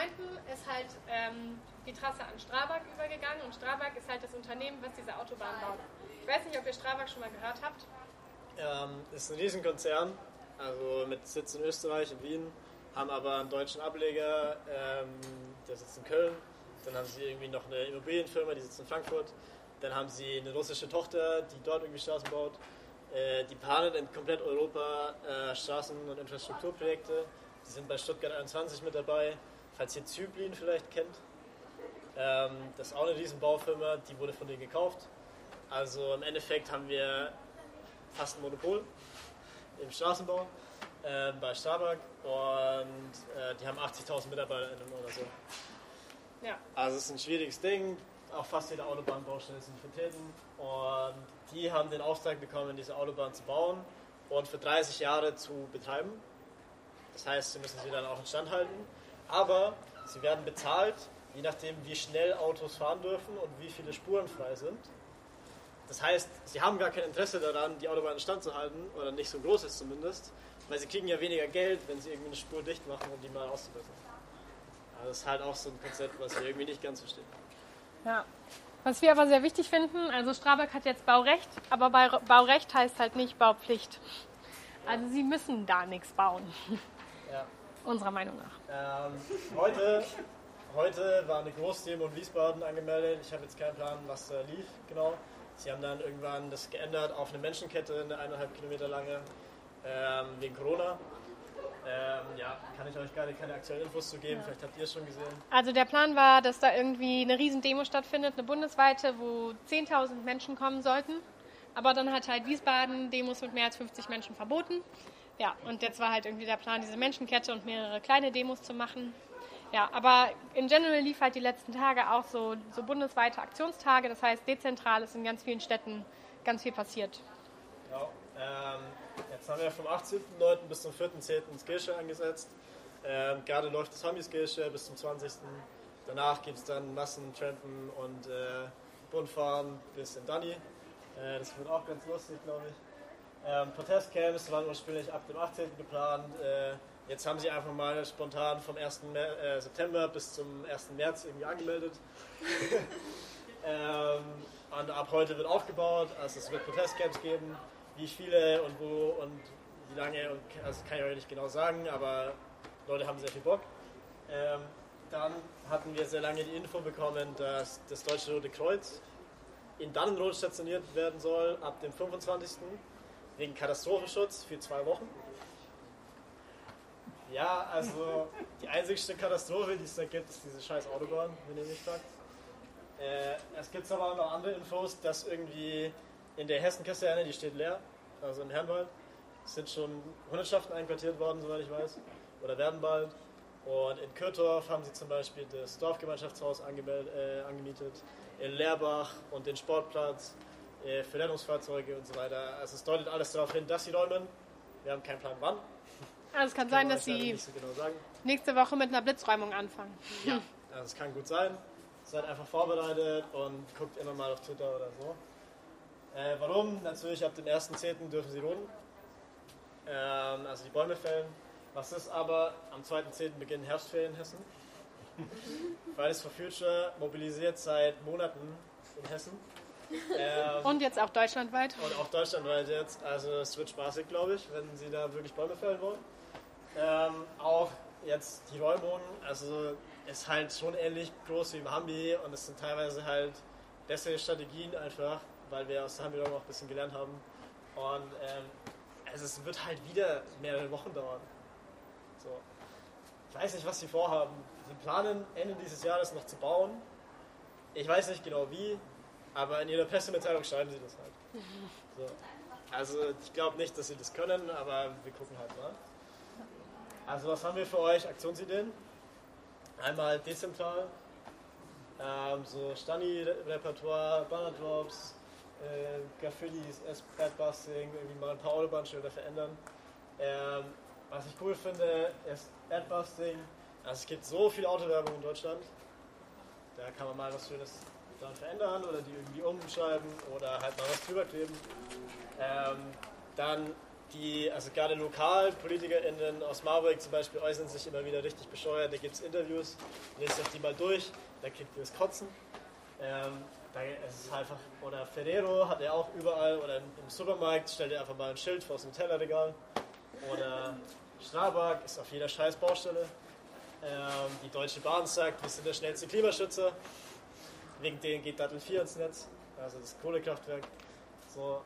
ist halt ähm, die Trasse an Strabag übergegangen und Strabag ist halt das Unternehmen, was diese Autobahn baut. Ich weiß nicht, ob ihr Strabag schon mal gehört habt. Ähm, ist ein Riesenkonzern, also mit Sitz in Österreich, in Wien, haben aber einen deutschen Ableger, ähm, der sitzt in Köln. Dann haben sie irgendwie noch eine Immobilienfirma, die sitzt in Frankfurt. Dann haben sie eine russische Tochter, die dort irgendwie Straßen baut. Äh, die planen in komplett Europa äh, Straßen- und Infrastrukturprojekte. Die sind bei Stuttgart 21 mit dabei. Falls ihr Zyplin vielleicht kennt. Ähm, das ist auch eine riesen Baufirma, die wurde von denen gekauft. Also im Endeffekt haben wir fast ein Monopol im Straßenbau äh, bei Strabag und äh, die haben 80.000 MitarbeiterInnen oder so. Ja. Also es ist ein schwieriges Ding. Auch fast jede Autobahnbaustelle sind vertreten. Und die haben den Auftrag bekommen, diese Autobahn zu bauen und für 30 Jahre zu betreiben. Das heißt, sie müssen sie dann auch instand halten. Aber sie werden bezahlt, je nachdem, wie schnell Autos fahren dürfen und wie viele Spuren frei sind. Das heißt, sie haben gar kein Interesse daran, die Autobahn instand zu halten, oder nicht so groß ist zumindest, weil sie kriegen ja weniger Geld, wenn sie irgendwie eine Spur dicht machen, um die mal auszubessern. Also das ist halt auch so ein Konzept, was wir irgendwie nicht ganz verstehen. Ja. Was wir aber sehr wichtig finden, also Strabag hat jetzt Baurecht, aber Baurecht heißt halt nicht Baupflicht. Also sie müssen da nichts bauen. Ja. Unserer Meinung nach. Ähm, heute, heute war eine Großdemo in Wiesbaden angemeldet. Ich habe jetzt keinen Plan, was da lief genau. Sie haben dann irgendwann das geändert auf eine Menschenkette, eine eineinhalb Kilometer lange, ähm, wegen Corona. Ähm, ja, kann ich euch gar nicht keine aktuellen Infos zu geben. Vielleicht habt ihr es schon gesehen. Also der Plan war, dass da irgendwie eine Riesendemo stattfindet, eine bundesweite, wo 10.000 Menschen kommen sollten. Aber dann hat halt Wiesbaden Demos mit mehr als 50 Menschen verboten. Ja, und jetzt war halt irgendwie der Plan, diese Menschenkette und mehrere kleine Demos zu machen. Ja, aber in general lief halt die letzten Tage auch so, so bundesweite Aktionstage. Das heißt, dezentral ist in ganz vielen Städten ganz viel passiert. Genau. Ähm, jetzt haben wir vom 18.09. bis zum 4.10. das Skillshare angesetzt. Ähm, gerade läuft das Homies Skillshare bis zum 20. Danach gibt es dann Massentrampen und äh, Bundfahren bis in Dani. Äh, das wird auch ganz lustig, glaube ich. Ähm, Protestcamps waren ursprünglich ab dem 18. geplant. Äh, jetzt haben sie einfach mal spontan vom 1. Mer äh, September bis zum 1. März irgendwie angemeldet. ähm, und ab heute wird aufgebaut, also es wird Protestcamps geben. Wie viele und wo und wie lange, und, also kann ich euch nicht genau sagen, aber Leute haben sehr viel Bock. Ähm, dann hatten wir sehr lange die Info bekommen, dass das Deutsche Rote Kreuz in Dannenrot stationiert werden soll ab dem 25. wegen Katastrophenschutz für zwei Wochen. Ja, also die einzigste Katastrophe, die es da gibt, ist diese scheiß Autobahn, wenn ihr mich fragt. Äh, es gibt aber auch noch andere Infos, dass irgendwie in der Hessen-Kaserne, die steht leer, also in Herrenwald, sind schon Hundertschaften einquartiert worden, soweit ich weiß, oder werden bald. Und in Kürtorf haben sie zum Beispiel das Dorfgemeinschaftshaus äh, angemietet, in Leerbach und den Sportplatz äh, für Rettungsfahrzeuge und so weiter. Also es deutet alles darauf hin, dass sie räumen. Wir haben keinen Plan wann. Also es kann Kann sein, dass sie so genau sagen. nächste Woche mit einer Blitzräumung anfangen. Ja, also es kann gut sein. Seid einfach vorbereitet und guckt immer mal auf Twitter oder so. Äh, warum? Natürlich ab dem 1.10. dürfen sie roden. Ähm, also die Bäume fällen. Was ist aber? Am 2.10. beginnen Herbstferien in Hessen. Fridays for Future mobilisiert seit Monaten in Hessen. Ähm, Und jetzt auch deutschlandweit. und auch deutschlandweit jetzt. Also es wird spaßig, glaube ich, wenn sie da wirklich Bäume fällen wollen. Ähm, auch jetzt die Räumung, also ist halt schon ähnlich groß wie im Hambi und es sind teilweise halt bessere Strategien einfach, weil wir aus der Hambi auch ein bisschen gelernt haben. Und ähm, also es wird halt wieder mehrere Wochen dauern. So. Ich weiß nicht, was sie vorhaben. Sie planen Ende dieses Jahres noch zu bauen. Ich weiß nicht genau wie, aber in ihrer Pressemitteilung schreiben sie das halt. So. Also ich glaube nicht, dass sie das können, aber wir gucken halt mal. Also was haben wir für euch? Aktionsideen? Einmal dezentral, ähm, so Stani-Repertoire, Bannerdrops, äh, Graffitis, Adbusting, irgendwie mal ein paar Autobahnschilder verändern. Ähm, was ich cool finde, ist Adbusting. Also es gibt so viel Autowerbung in Deutschland. Da kann man mal was Schönes dann verändern oder die irgendwie umschreiben oder halt mal was drüber kleben. Ähm, dann die, also gerade LokalpolitikerInnen aus Marburg zum Beispiel äußern sich immer wieder richtig bescheuert. Da gibt es Interviews, lest euch die mal durch, da kriegt ihr das Kotzen. Ähm, da ist einfach, oder Ferrero hat er auch überall, oder im Supermarkt stellt er einfach mal ein Schild vor dem Tellerregal. Oder Strabag ist auf jeder scheiß Baustelle. Ähm, die Deutsche Bahn sagt, wir sind der schnellste Klimaschützer. Wegen denen geht Dattel 4 ins Netz, also das Kohlekraftwerk. So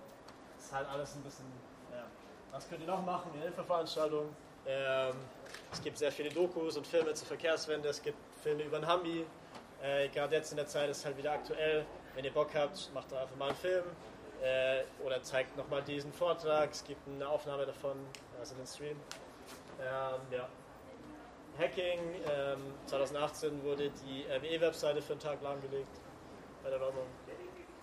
ist halt alles ein bisschen, ja. Was könnt ihr noch machen? Eine Infoveranstaltung. Ähm, es gibt sehr viele Dokus und Filme zur Verkehrswende. Es gibt Filme über den Hambi. Äh, Gerade jetzt in der Zeit ist es halt wieder aktuell. Wenn ihr Bock habt, macht doch einfach mal einen Film. Äh, oder zeigt nochmal diesen Vortrag. Es gibt eine Aufnahme davon, also den Stream. Ähm, ja. Hacking. Ähm, 2018 wurde die RWE-Webseite für einen Tag lahmgelegt bei der Werbung.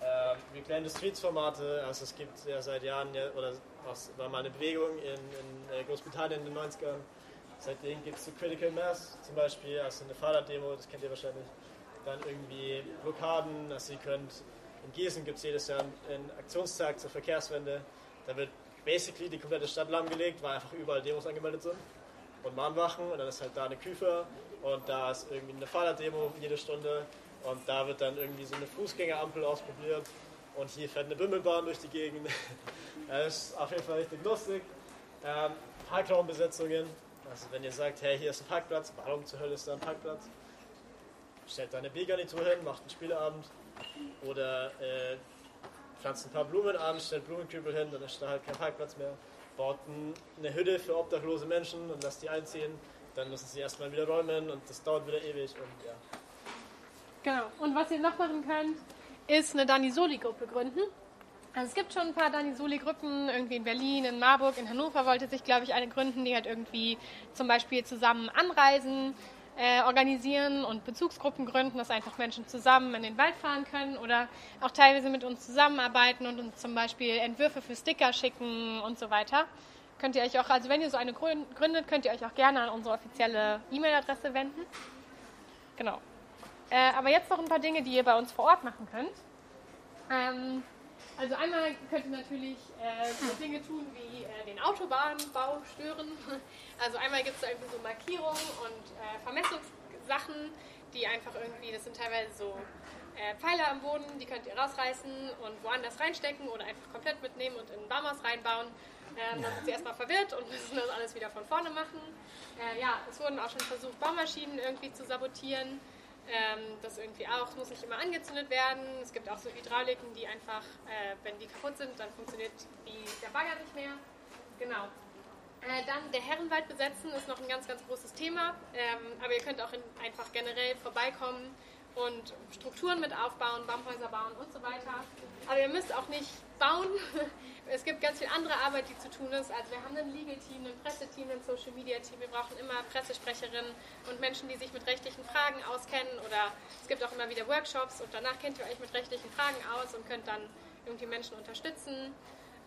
Ähm, Reclaim the Streets Formate, also es gibt ja seit Jahren, ja, oder was war mal eine Bewegung in, in äh, Großbritannien in den 90ern. Seitdem gibt es so Critical Mass zum Beispiel, also eine Fahrraddemo, das kennt ihr wahrscheinlich. Dann irgendwie Blockaden, also ihr könnt, in Gießen gibt es jedes Jahr einen Aktionstag zur Verkehrswende. Da wird basically die komplette Stadt lahmgelegt, weil einfach überall Demos angemeldet sind und Mahnwachen und dann ist halt da eine Küfe und da ist irgendwie eine Fahrraddemo jede Stunde und da wird dann irgendwie so eine Fußgängerampel ausprobiert und hier fährt eine Bimmelbahn durch die Gegend. das ist auf jeden Fall richtig lustig. Ähm, Parkraumbesetzungen, also wenn ihr sagt, hey, hier ist ein Parkplatz, warum zur Hölle ist da ein Parkplatz? Stellt da eine B-Garnitur hin, macht einen Spieleabend oder äh, pflanzt ein paar Blumen an, stellt Blumenkübel hin, dann ist da halt kein Parkplatz mehr baut eine Hütte für obdachlose Menschen und lasst die einziehen. Dann müssen sie erstmal wieder räumen und das dauert wieder ewig und ja. Genau. Und was ihr noch machen könnt, ist eine Danisoli-Gruppe gründen. Also es gibt schon ein paar Danisoli-Gruppen, irgendwie in Berlin, in Marburg, in Hannover wollte sich, glaube ich, eine gründen, die halt irgendwie zum Beispiel zusammen anreisen, äh, organisieren und Bezugsgruppen gründen, dass einfach Menschen zusammen in den Wald fahren können oder auch teilweise mit uns zusammenarbeiten und uns zum Beispiel Entwürfe für Sticker schicken und so weiter. Könnt ihr euch auch, also wenn ihr so eine gründet, könnt ihr euch auch gerne an unsere offizielle E-Mail-Adresse wenden. Genau. Äh, aber jetzt noch ein paar Dinge, die ihr bei uns vor Ort machen könnt. Ähm, also einmal könnt ihr natürlich äh, so Dinge tun wie äh, den Autobahnbau stören. Also einmal gibt es da irgendwie so Markierungen und äh, Vermessungssachen, die einfach irgendwie, das sind teilweise so äh, Pfeiler am Boden, die könnt ihr rausreißen und woanders reinstecken oder einfach komplett mitnehmen und in ein Baumhaus reinbauen. Ähm, dann sind sie erstmal verwirrt und müssen das alles wieder von vorne machen. Äh, ja, es wurden auch schon versucht, Baumaschinen irgendwie zu sabotieren. Ähm, das irgendwie auch, muss nicht immer angezündet werden. Es gibt auch so Hydrauliken, die einfach, äh, wenn die kaputt sind, dann funktioniert die, der Bagger nicht mehr. Genau. Äh, dann der Herrenwald besetzen ist noch ein ganz, ganz großes Thema. Ähm, aber ihr könnt auch in, einfach generell vorbeikommen und Strukturen mit aufbauen, Baumhäuser bauen und so weiter. Aber ihr müsst auch nicht bauen. Es gibt ganz viel andere Arbeit, die zu tun ist. Also wir haben ein Legal-Team, ein Presseteam, ein Social-Media-Team. Wir brauchen immer Pressesprecherinnen und Menschen, die sich mit rechtlichen Fragen auskennen. Oder es gibt auch immer wieder Workshops und danach kennt ihr euch mit rechtlichen Fragen aus und könnt dann irgendwie Menschen unterstützen,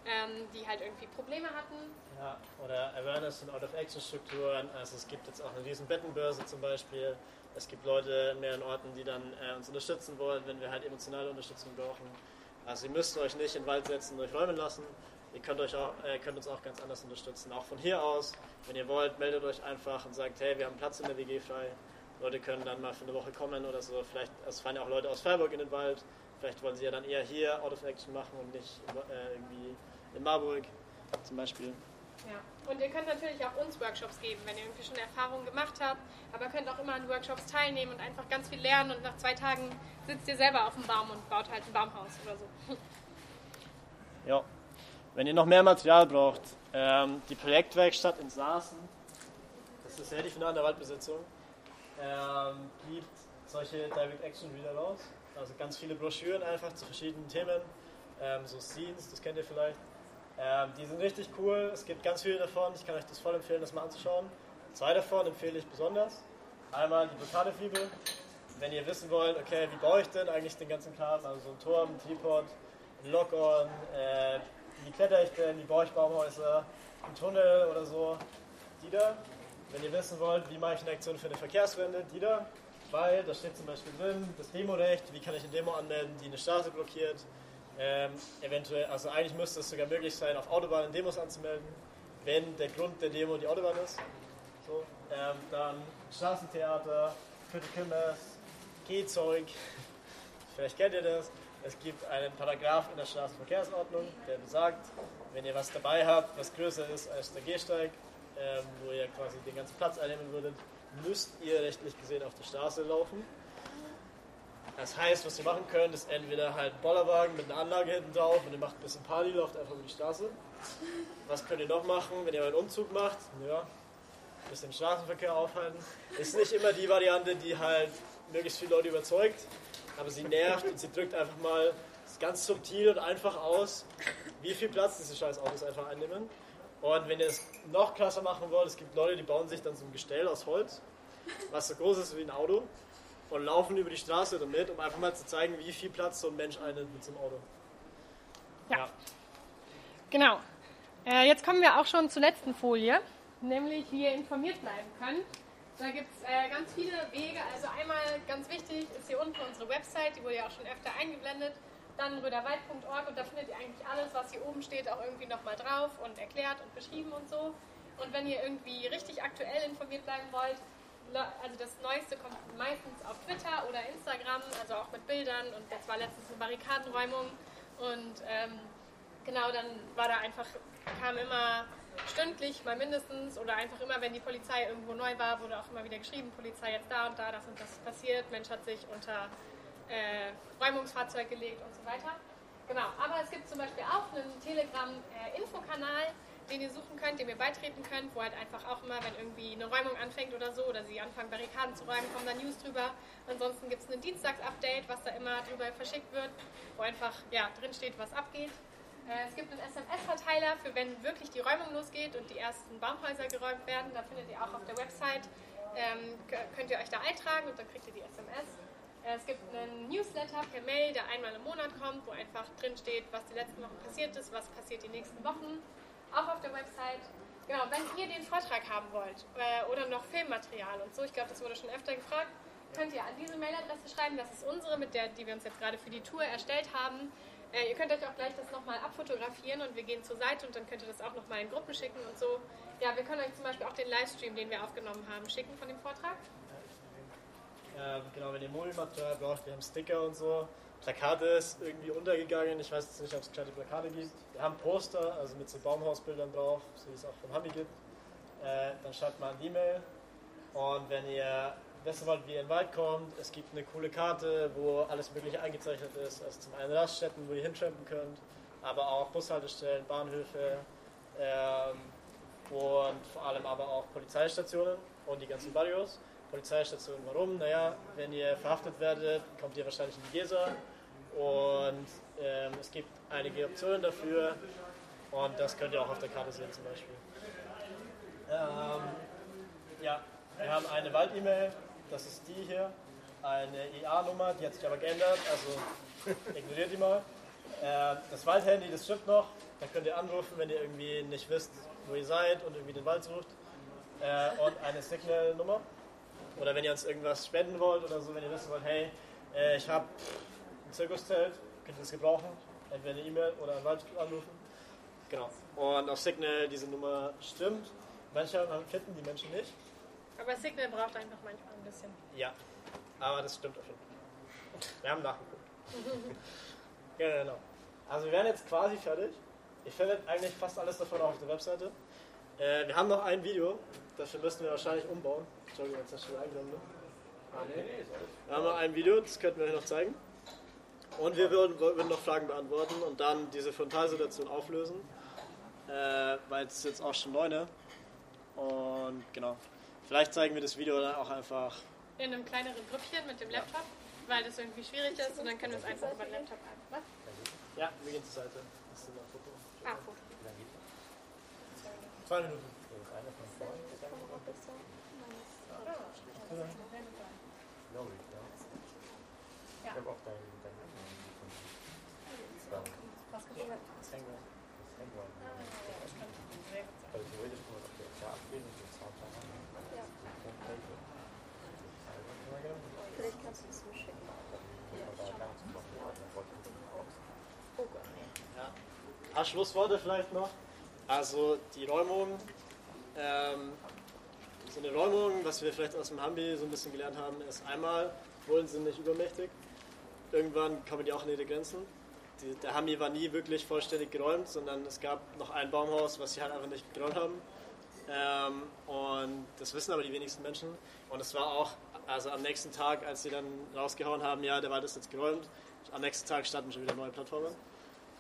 ähm, die halt irgendwie Probleme hatten. Ja, oder Awareness und Out-of-Action-Strukturen. Also es gibt jetzt auch eine riesen Bettenbörse zum Beispiel. Es gibt Leute in mehreren Orten, die dann äh, uns unterstützen wollen, wenn wir halt emotionale Unterstützung brauchen. Also ihr müsst euch nicht in den Wald setzen und euch räumen lassen. Ihr könnt, euch auch, äh, könnt uns auch ganz anders unterstützen. Auch von hier aus, wenn ihr wollt, meldet euch einfach und sagt, hey, wir haben Platz in der WG frei. Leute können dann mal für eine Woche kommen oder so. Vielleicht, es fahren ja auch Leute aus Freiburg in den Wald. Vielleicht wollen sie ja dann eher hier Out of Action machen und nicht äh, irgendwie in Marburg zum Beispiel. Ja. Und ihr könnt natürlich auch uns Workshops geben, wenn ihr irgendwie schon Erfahrungen gemacht habt. Aber könnt auch immer an Workshops teilnehmen und einfach ganz viel lernen. Und nach zwei Tagen sitzt ihr selber auf dem Baum und baut halt ein Baumhaus oder so. Ja. Wenn ihr noch mehr Material braucht, ähm, die Projektwerkstatt in Saaßen, das ist ja die finale Waldbesitzung, ähm, gibt solche Direct Action Reader raus. Also ganz viele Broschüren einfach zu verschiedenen Themen. Ähm, so Scenes, das kennt ihr vielleicht. Ähm, die sind richtig cool. Es gibt ganz viele davon. Ich kann euch das voll empfehlen, das mal anzuschauen. Zwei davon empfehle ich besonders. Einmal die Blockadefibel. Wenn ihr wissen wollt, okay, wie baue ich denn eigentlich den ganzen Kram, also so ein Turm, ein Tripod, ein Lock-on, äh, wie kletter ich denn, wie baue ich Baumhäuser, ein Tunnel oder so, die da. Wenn ihr wissen wollt, wie mache ich eine Aktion für eine Verkehrswende, die da. Weil da steht zum Beispiel drin, das Demorecht, wie kann ich eine Demo anmelden, die eine Straße blockiert, Ähm, eventuell, also eigentlich müsste es sogar möglich sein, auf Autobahnen Demos anzumelden, wenn der Grund der Demo die Autobahn ist. So, ähm, dann Straßentheater, Critical Mass, Gehzeug, vielleicht kennt ihr das. Es gibt einen Paragraph in der Straßenverkehrsordnung, der besagt, wenn ihr was dabei habt, was größer ist als der Gehsteig, ähm, wo ihr quasi den ganzen Platz einnehmen würdet, müsst ihr rechtlich gesehen auf der Straße laufen. Das heißt, was ihr machen könnt, ist entweder halt Bollerwagen mit einer Anlage hinten drauf und ihr macht ein bisschen Party, lauft einfach über die Straße. Was könnt ihr noch machen, wenn ihr einen Umzug macht? Ja, ein bisschen Straßenverkehr aufhalten. Ist nicht immer die Variante, die halt möglichst viele Leute überzeugt, aber sie nervt und sie drückt einfach mal ganz subtil und einfach aus, wie viel Platz diese scheiß Autos einfach einnehmen. Und wenn ihr es noch krasser machen wollt, es gibt Leute, die bauen sich dann so ein Gestell aus Holz, was so groß ist wie ein Auto, und laufen über die Straße damit, um einfach mal zu zeigen, wie viel Platz so ein Mensch einnimmt mit so einem Auto. Ja. Genau. Äh, jetzt kommen wir auch schon zur letzten Folie, nämlich wie ihr informiert bleiben könnt. Da gibt es äh, ganz viele Wege. Also einmal ganz wichtig ist hier unten unsere Website, die wurde ja auch schon öfter eingeblendet. Dann röderwald.org und da findet ihr eigentlich alles, was hier oben steht, auch irgendwie nochmal drauf und erklärt und beschrieben und so. Und wenn ihr irgendwie richtig aktuell informiert bleiben wollt, also das Neueste kommt meistens auf Twitter oder Instagram, also auch mit Bildern und jetzt war letztens eine Barrikadenräumung und ähm, genau, dann war da einfach, kam immer stündlich mal mindestens oder einfach immer, wenn die Polizei irgendwo neu war, wurde auch immer wieder geschrieben, Polizei jetzt da und da, das und das passiert, Mensch hat sich unter äh, Räumungsfahrzeug gelegt und so weiter. Genau, aber es gibt zum Beispiel auch einen Telegram-Infokanal, äh, den ihr suchen könnt, dem ihr beitreten könnt, wo halt einfach auch immer, wenn irgendwie eine Räumung anfängt oder so, oder sie anfangen Barrikaden zu räumen, kommen da News drüber. Ansonsten gibt es ein Dienstags-Update, was da immer drüber verschickt wird, wo einfach ja, drin steht, was abgeht. Äh, es gibt einen SMS-Verteiler für wenn wirklich die Räumung losgeht und die ersten Baumhäuser geräumt werden. Da findet ihr auch auf der Website. Ähm, könnt ihr euch da eintragen und dann kriegt ihr die SMS. Äh, es gibt einen Newsletter per Mail, der einmal im Monat kommt, wo einfach drin steht, was die letzten Wochen passiert ist, was passiert die nächsten Wochen auch auf der Website. Genau, wenn ihr den Vortrag haben wollt äh, oder noch Filmmaterial und so, ich glaube, das wurde schon öfter gefragt, könnt ihr an diese Mailadresse schreiben. Das ist unsere, mit der die wir uns jetzt gerade für die Tour erstellt haben. Äh, ihr könnt euch auch gleich das nochmal abfotografieren und wir gehen zur Seite und dann könnt ihr das auch nochmal in Gruppen schicken und so. Ja, wir können euch zum Beispiel auch den Livestream, den wir aufgenommen haben, schicken von dem Vortrag. Ja, genau, wenn ihr Mobilmaterial braucht, wir haben Sticker und so. Plakate ist irgendwie untergegangen. Ich weiß jetzt nicht, ob es gescheite Plakate gibt. Wir haben Poster, also mit so Baumhausbildern drauf, so wie es auch von Hobby gibt. Äh, dann schreibt mal ein E-Mail. Und wenn ihr wissen wollt, wie ihr in den Wald kommt, es gibt eine coole Karte, wo alles Mögliche eingezeichnet ist. Also zum einen Raststätten, wo ihr hintrampen könnt, aber auch Bushaltestellen, Bahnhöfe ähm, und vor allem aber auch Polizeistationen und die ganzen Barrios. Polizeistationen, warum? Naja, wenn ihr verhaftet werdet, kommt ihr wahrscheinlich in die Gesa und ähm, es gibt einige Optionen dafür und das könnt ihr auch auf der Karte sehen zum Beispiel. Ähm, ja, wir haben eine Wald-E-Mail, das ist die hier, eine IA-Nummer, die hat sich aber geändert, also ignoriert die mal. Äh, das Waldhandy, das stimmt noch, da könnt ihr anrufen, wenn ihr irgendwie nicht wisst, wo ihr seid und irgendwie den Wald sucht. Äh, und eine Signal-Nummer. Oder wenn ihr uns irgendwas spenden wollt oder so, wenn ihr wissen wollt, hey, äh, ich habe ein Zirkuszelt, könnt ihr das gebrauchen, entweder eine E-Mail oder einen Wald anrufen. Genau. Und auf Signal diese Nummer stimmt. Manche finden die Menschen nicht. Aber Signal braucht einfach manchmal ein bisschen. Ja, aber das stimmt auf jeden Fall. Wir haben nachgeguckt. ja, genau. Also wir werden jetzt quasi fertig. Ich finde eigentlich fast alles davon auch auf der Webseite. Äh, wir haben noch ein Video, dafür müssen wir wahrscheinlich umbauen. Entschuldigung, jetzt hast du schon eingenommen. Ne? Ah, nee, nee, wir haben noch ein Video, das könnten wir euch noch zeigen. Und wir würden, würden noch Fragen beantworten und dann diese Frontalsituation auflösen. Äh, weil es ist jetzt auch schon 9. Und genau. Vielleicht zeigen wir das Video dann auch einfach. In einem kleineren Grüppchen mit dem Laptop, weil das irgendwie schwierig ist und dann können wir es einfach über den Laptop an. Was? Ja, wir gehen zur Seite. Das ist ein Foto. Ah, Foto. Zwei Minuten. Ich habe auch dein, dein Handy gefunden. Was gefunden? Das Hangwall. Das Handy. Also theoretisch kann man das auch ja abgehen und den Sound dann haben. Ja. Homepage. Vielleicht kannst du es mir schicken. Aber da ganz noch, dann wollte ich das auch. Oh, paar Schlussworte vielleicht noch. Also die Räumung, ähm, so eine Räumung, was wir vielleicht aus dem Hambi so ein bisschen gelernt haben, ist einmal, Bullen sind nicht übermächtig. Irgendwann kommen die auch in ihre Grenzen. Die, der Hambi war nie wirklich vollständig geräumt, sondern es gab noch ein Baumhaus, was sie halt einfach nicht geräumt haben. Ähm, und das wissen aber die wenigsten Menschen. Und es war auch, also am nächsten Tag, als sie dann rausgehauen haben, ja, der Wald ist jetzt geräumt, am nächsten Tag standen schon wieder neue Plattformen.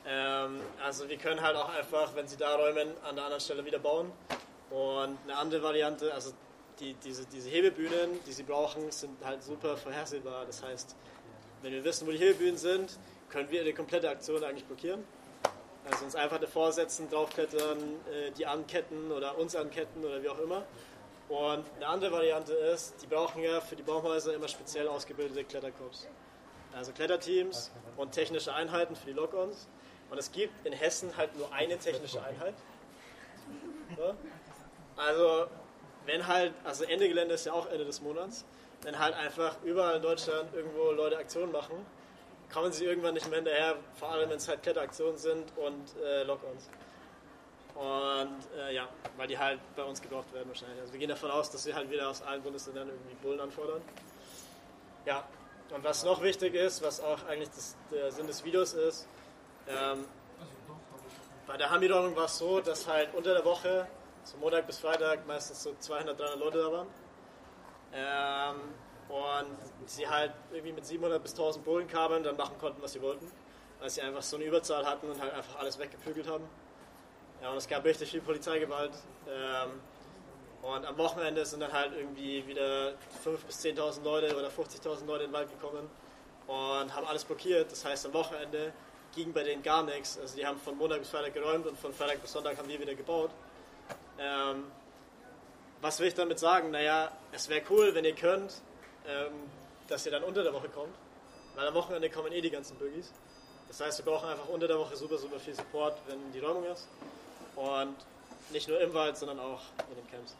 Ähm, also wir können halt auch einfach, wenn sie da räumen, an der anderen Stelle wieder bauen. Und eine andere Variante, also die, diese, diese Hebebühnen, die sie brauchen, sind halt super vorhersehbar. Das heißt, wenn wir wissen, wo die Hebebühnen sind, können wir die komplette Aktion eigentlich blockieren. Also uns einfach davor setzen, draufklettern, äh, die anketten oder uns anketten oder wie auch immer. Und eine andere Variante ist, die brauchen ja für die Baumhäuser immer speziell ausgebildete Kletterkorps. Also Kletterteams und technische Einheiten für die Lock-ons. Und es gibt in Hessen halt nur eine technische Einheit. So. Also wenn halt, also Ende Gelände ist ja auch Ende des Monats, wenn halt einfach überall in Deutschland irgendwo Leute Aktionen machen, kommen sie irgendwann nicht mehr hinterher, vor allem wenn es halt Kletteraktionen sind und äh, Lock-ons. Und äh, ja, weil die halt bei uns gebraucht werden wahrscheinlich. Also wir gehen davon aus, dass sie halt wieder aus allen Bundesländern irgendwie Bullen anfordern. Ja, und was noch wichtig ist, was auch eigentlich das, der Sinn des Videos ist, ähm, bei der Hamiräumung war es so, dass halt unter der Woche, so Montag bis Freitag, meistens so 200, 300 Leute da waren. Ähm, und sie halt irgendwie mit 700 bis 1000 Bullen kamen, dann machen konnten, was sie wollten, weil sie einfach so eine Überzahl hatten und halt einfach alles weggeprügelt haben. Ja, und es gab richtig viel Polizeigewalt. Ähm, und am Wochenende sind dann halt irgendwie wieder 5.000 bis 10.000 Leute oder 50.000 Leute in den Wald gekommen und haben alles blockiert. Das heißt, am Wochenende ging bei denen gar nichts. Also die haben von Montag bis Freitag geräumt und von Freitag bis Sonntag haben wir wieder gebaut. Ähm, was will ich damit sagen? Naja, es wäre cool, wenn ihr könnt, ähm, dass ihr dann unter der Woche kommt. Weil am Wochenende kommen eh die ganzen Boogies. Das heißt, wir brauchen einfach unter der Woche super, super viel Support, wenn die Räumung ist. Und nicht nur im Wald, sondern auch in den Camps.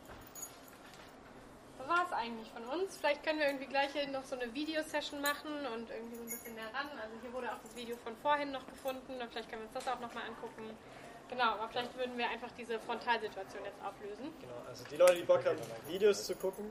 War es eigentlich von uns. Vielleicht können wir irgendwie gleich hier noch so eine Videosession machen und irgendwie so ein bisschen näher ran. Also hier wurde auch das Video von vorhin noch gefunden und vielleicht können wir uns das auch nochmal angucken. Genau, aber vielleicht würden wir einfach diese Frontalsituation jetzt auflösen. Genau, also die Leute, die Bock haben, Videos zu gucken,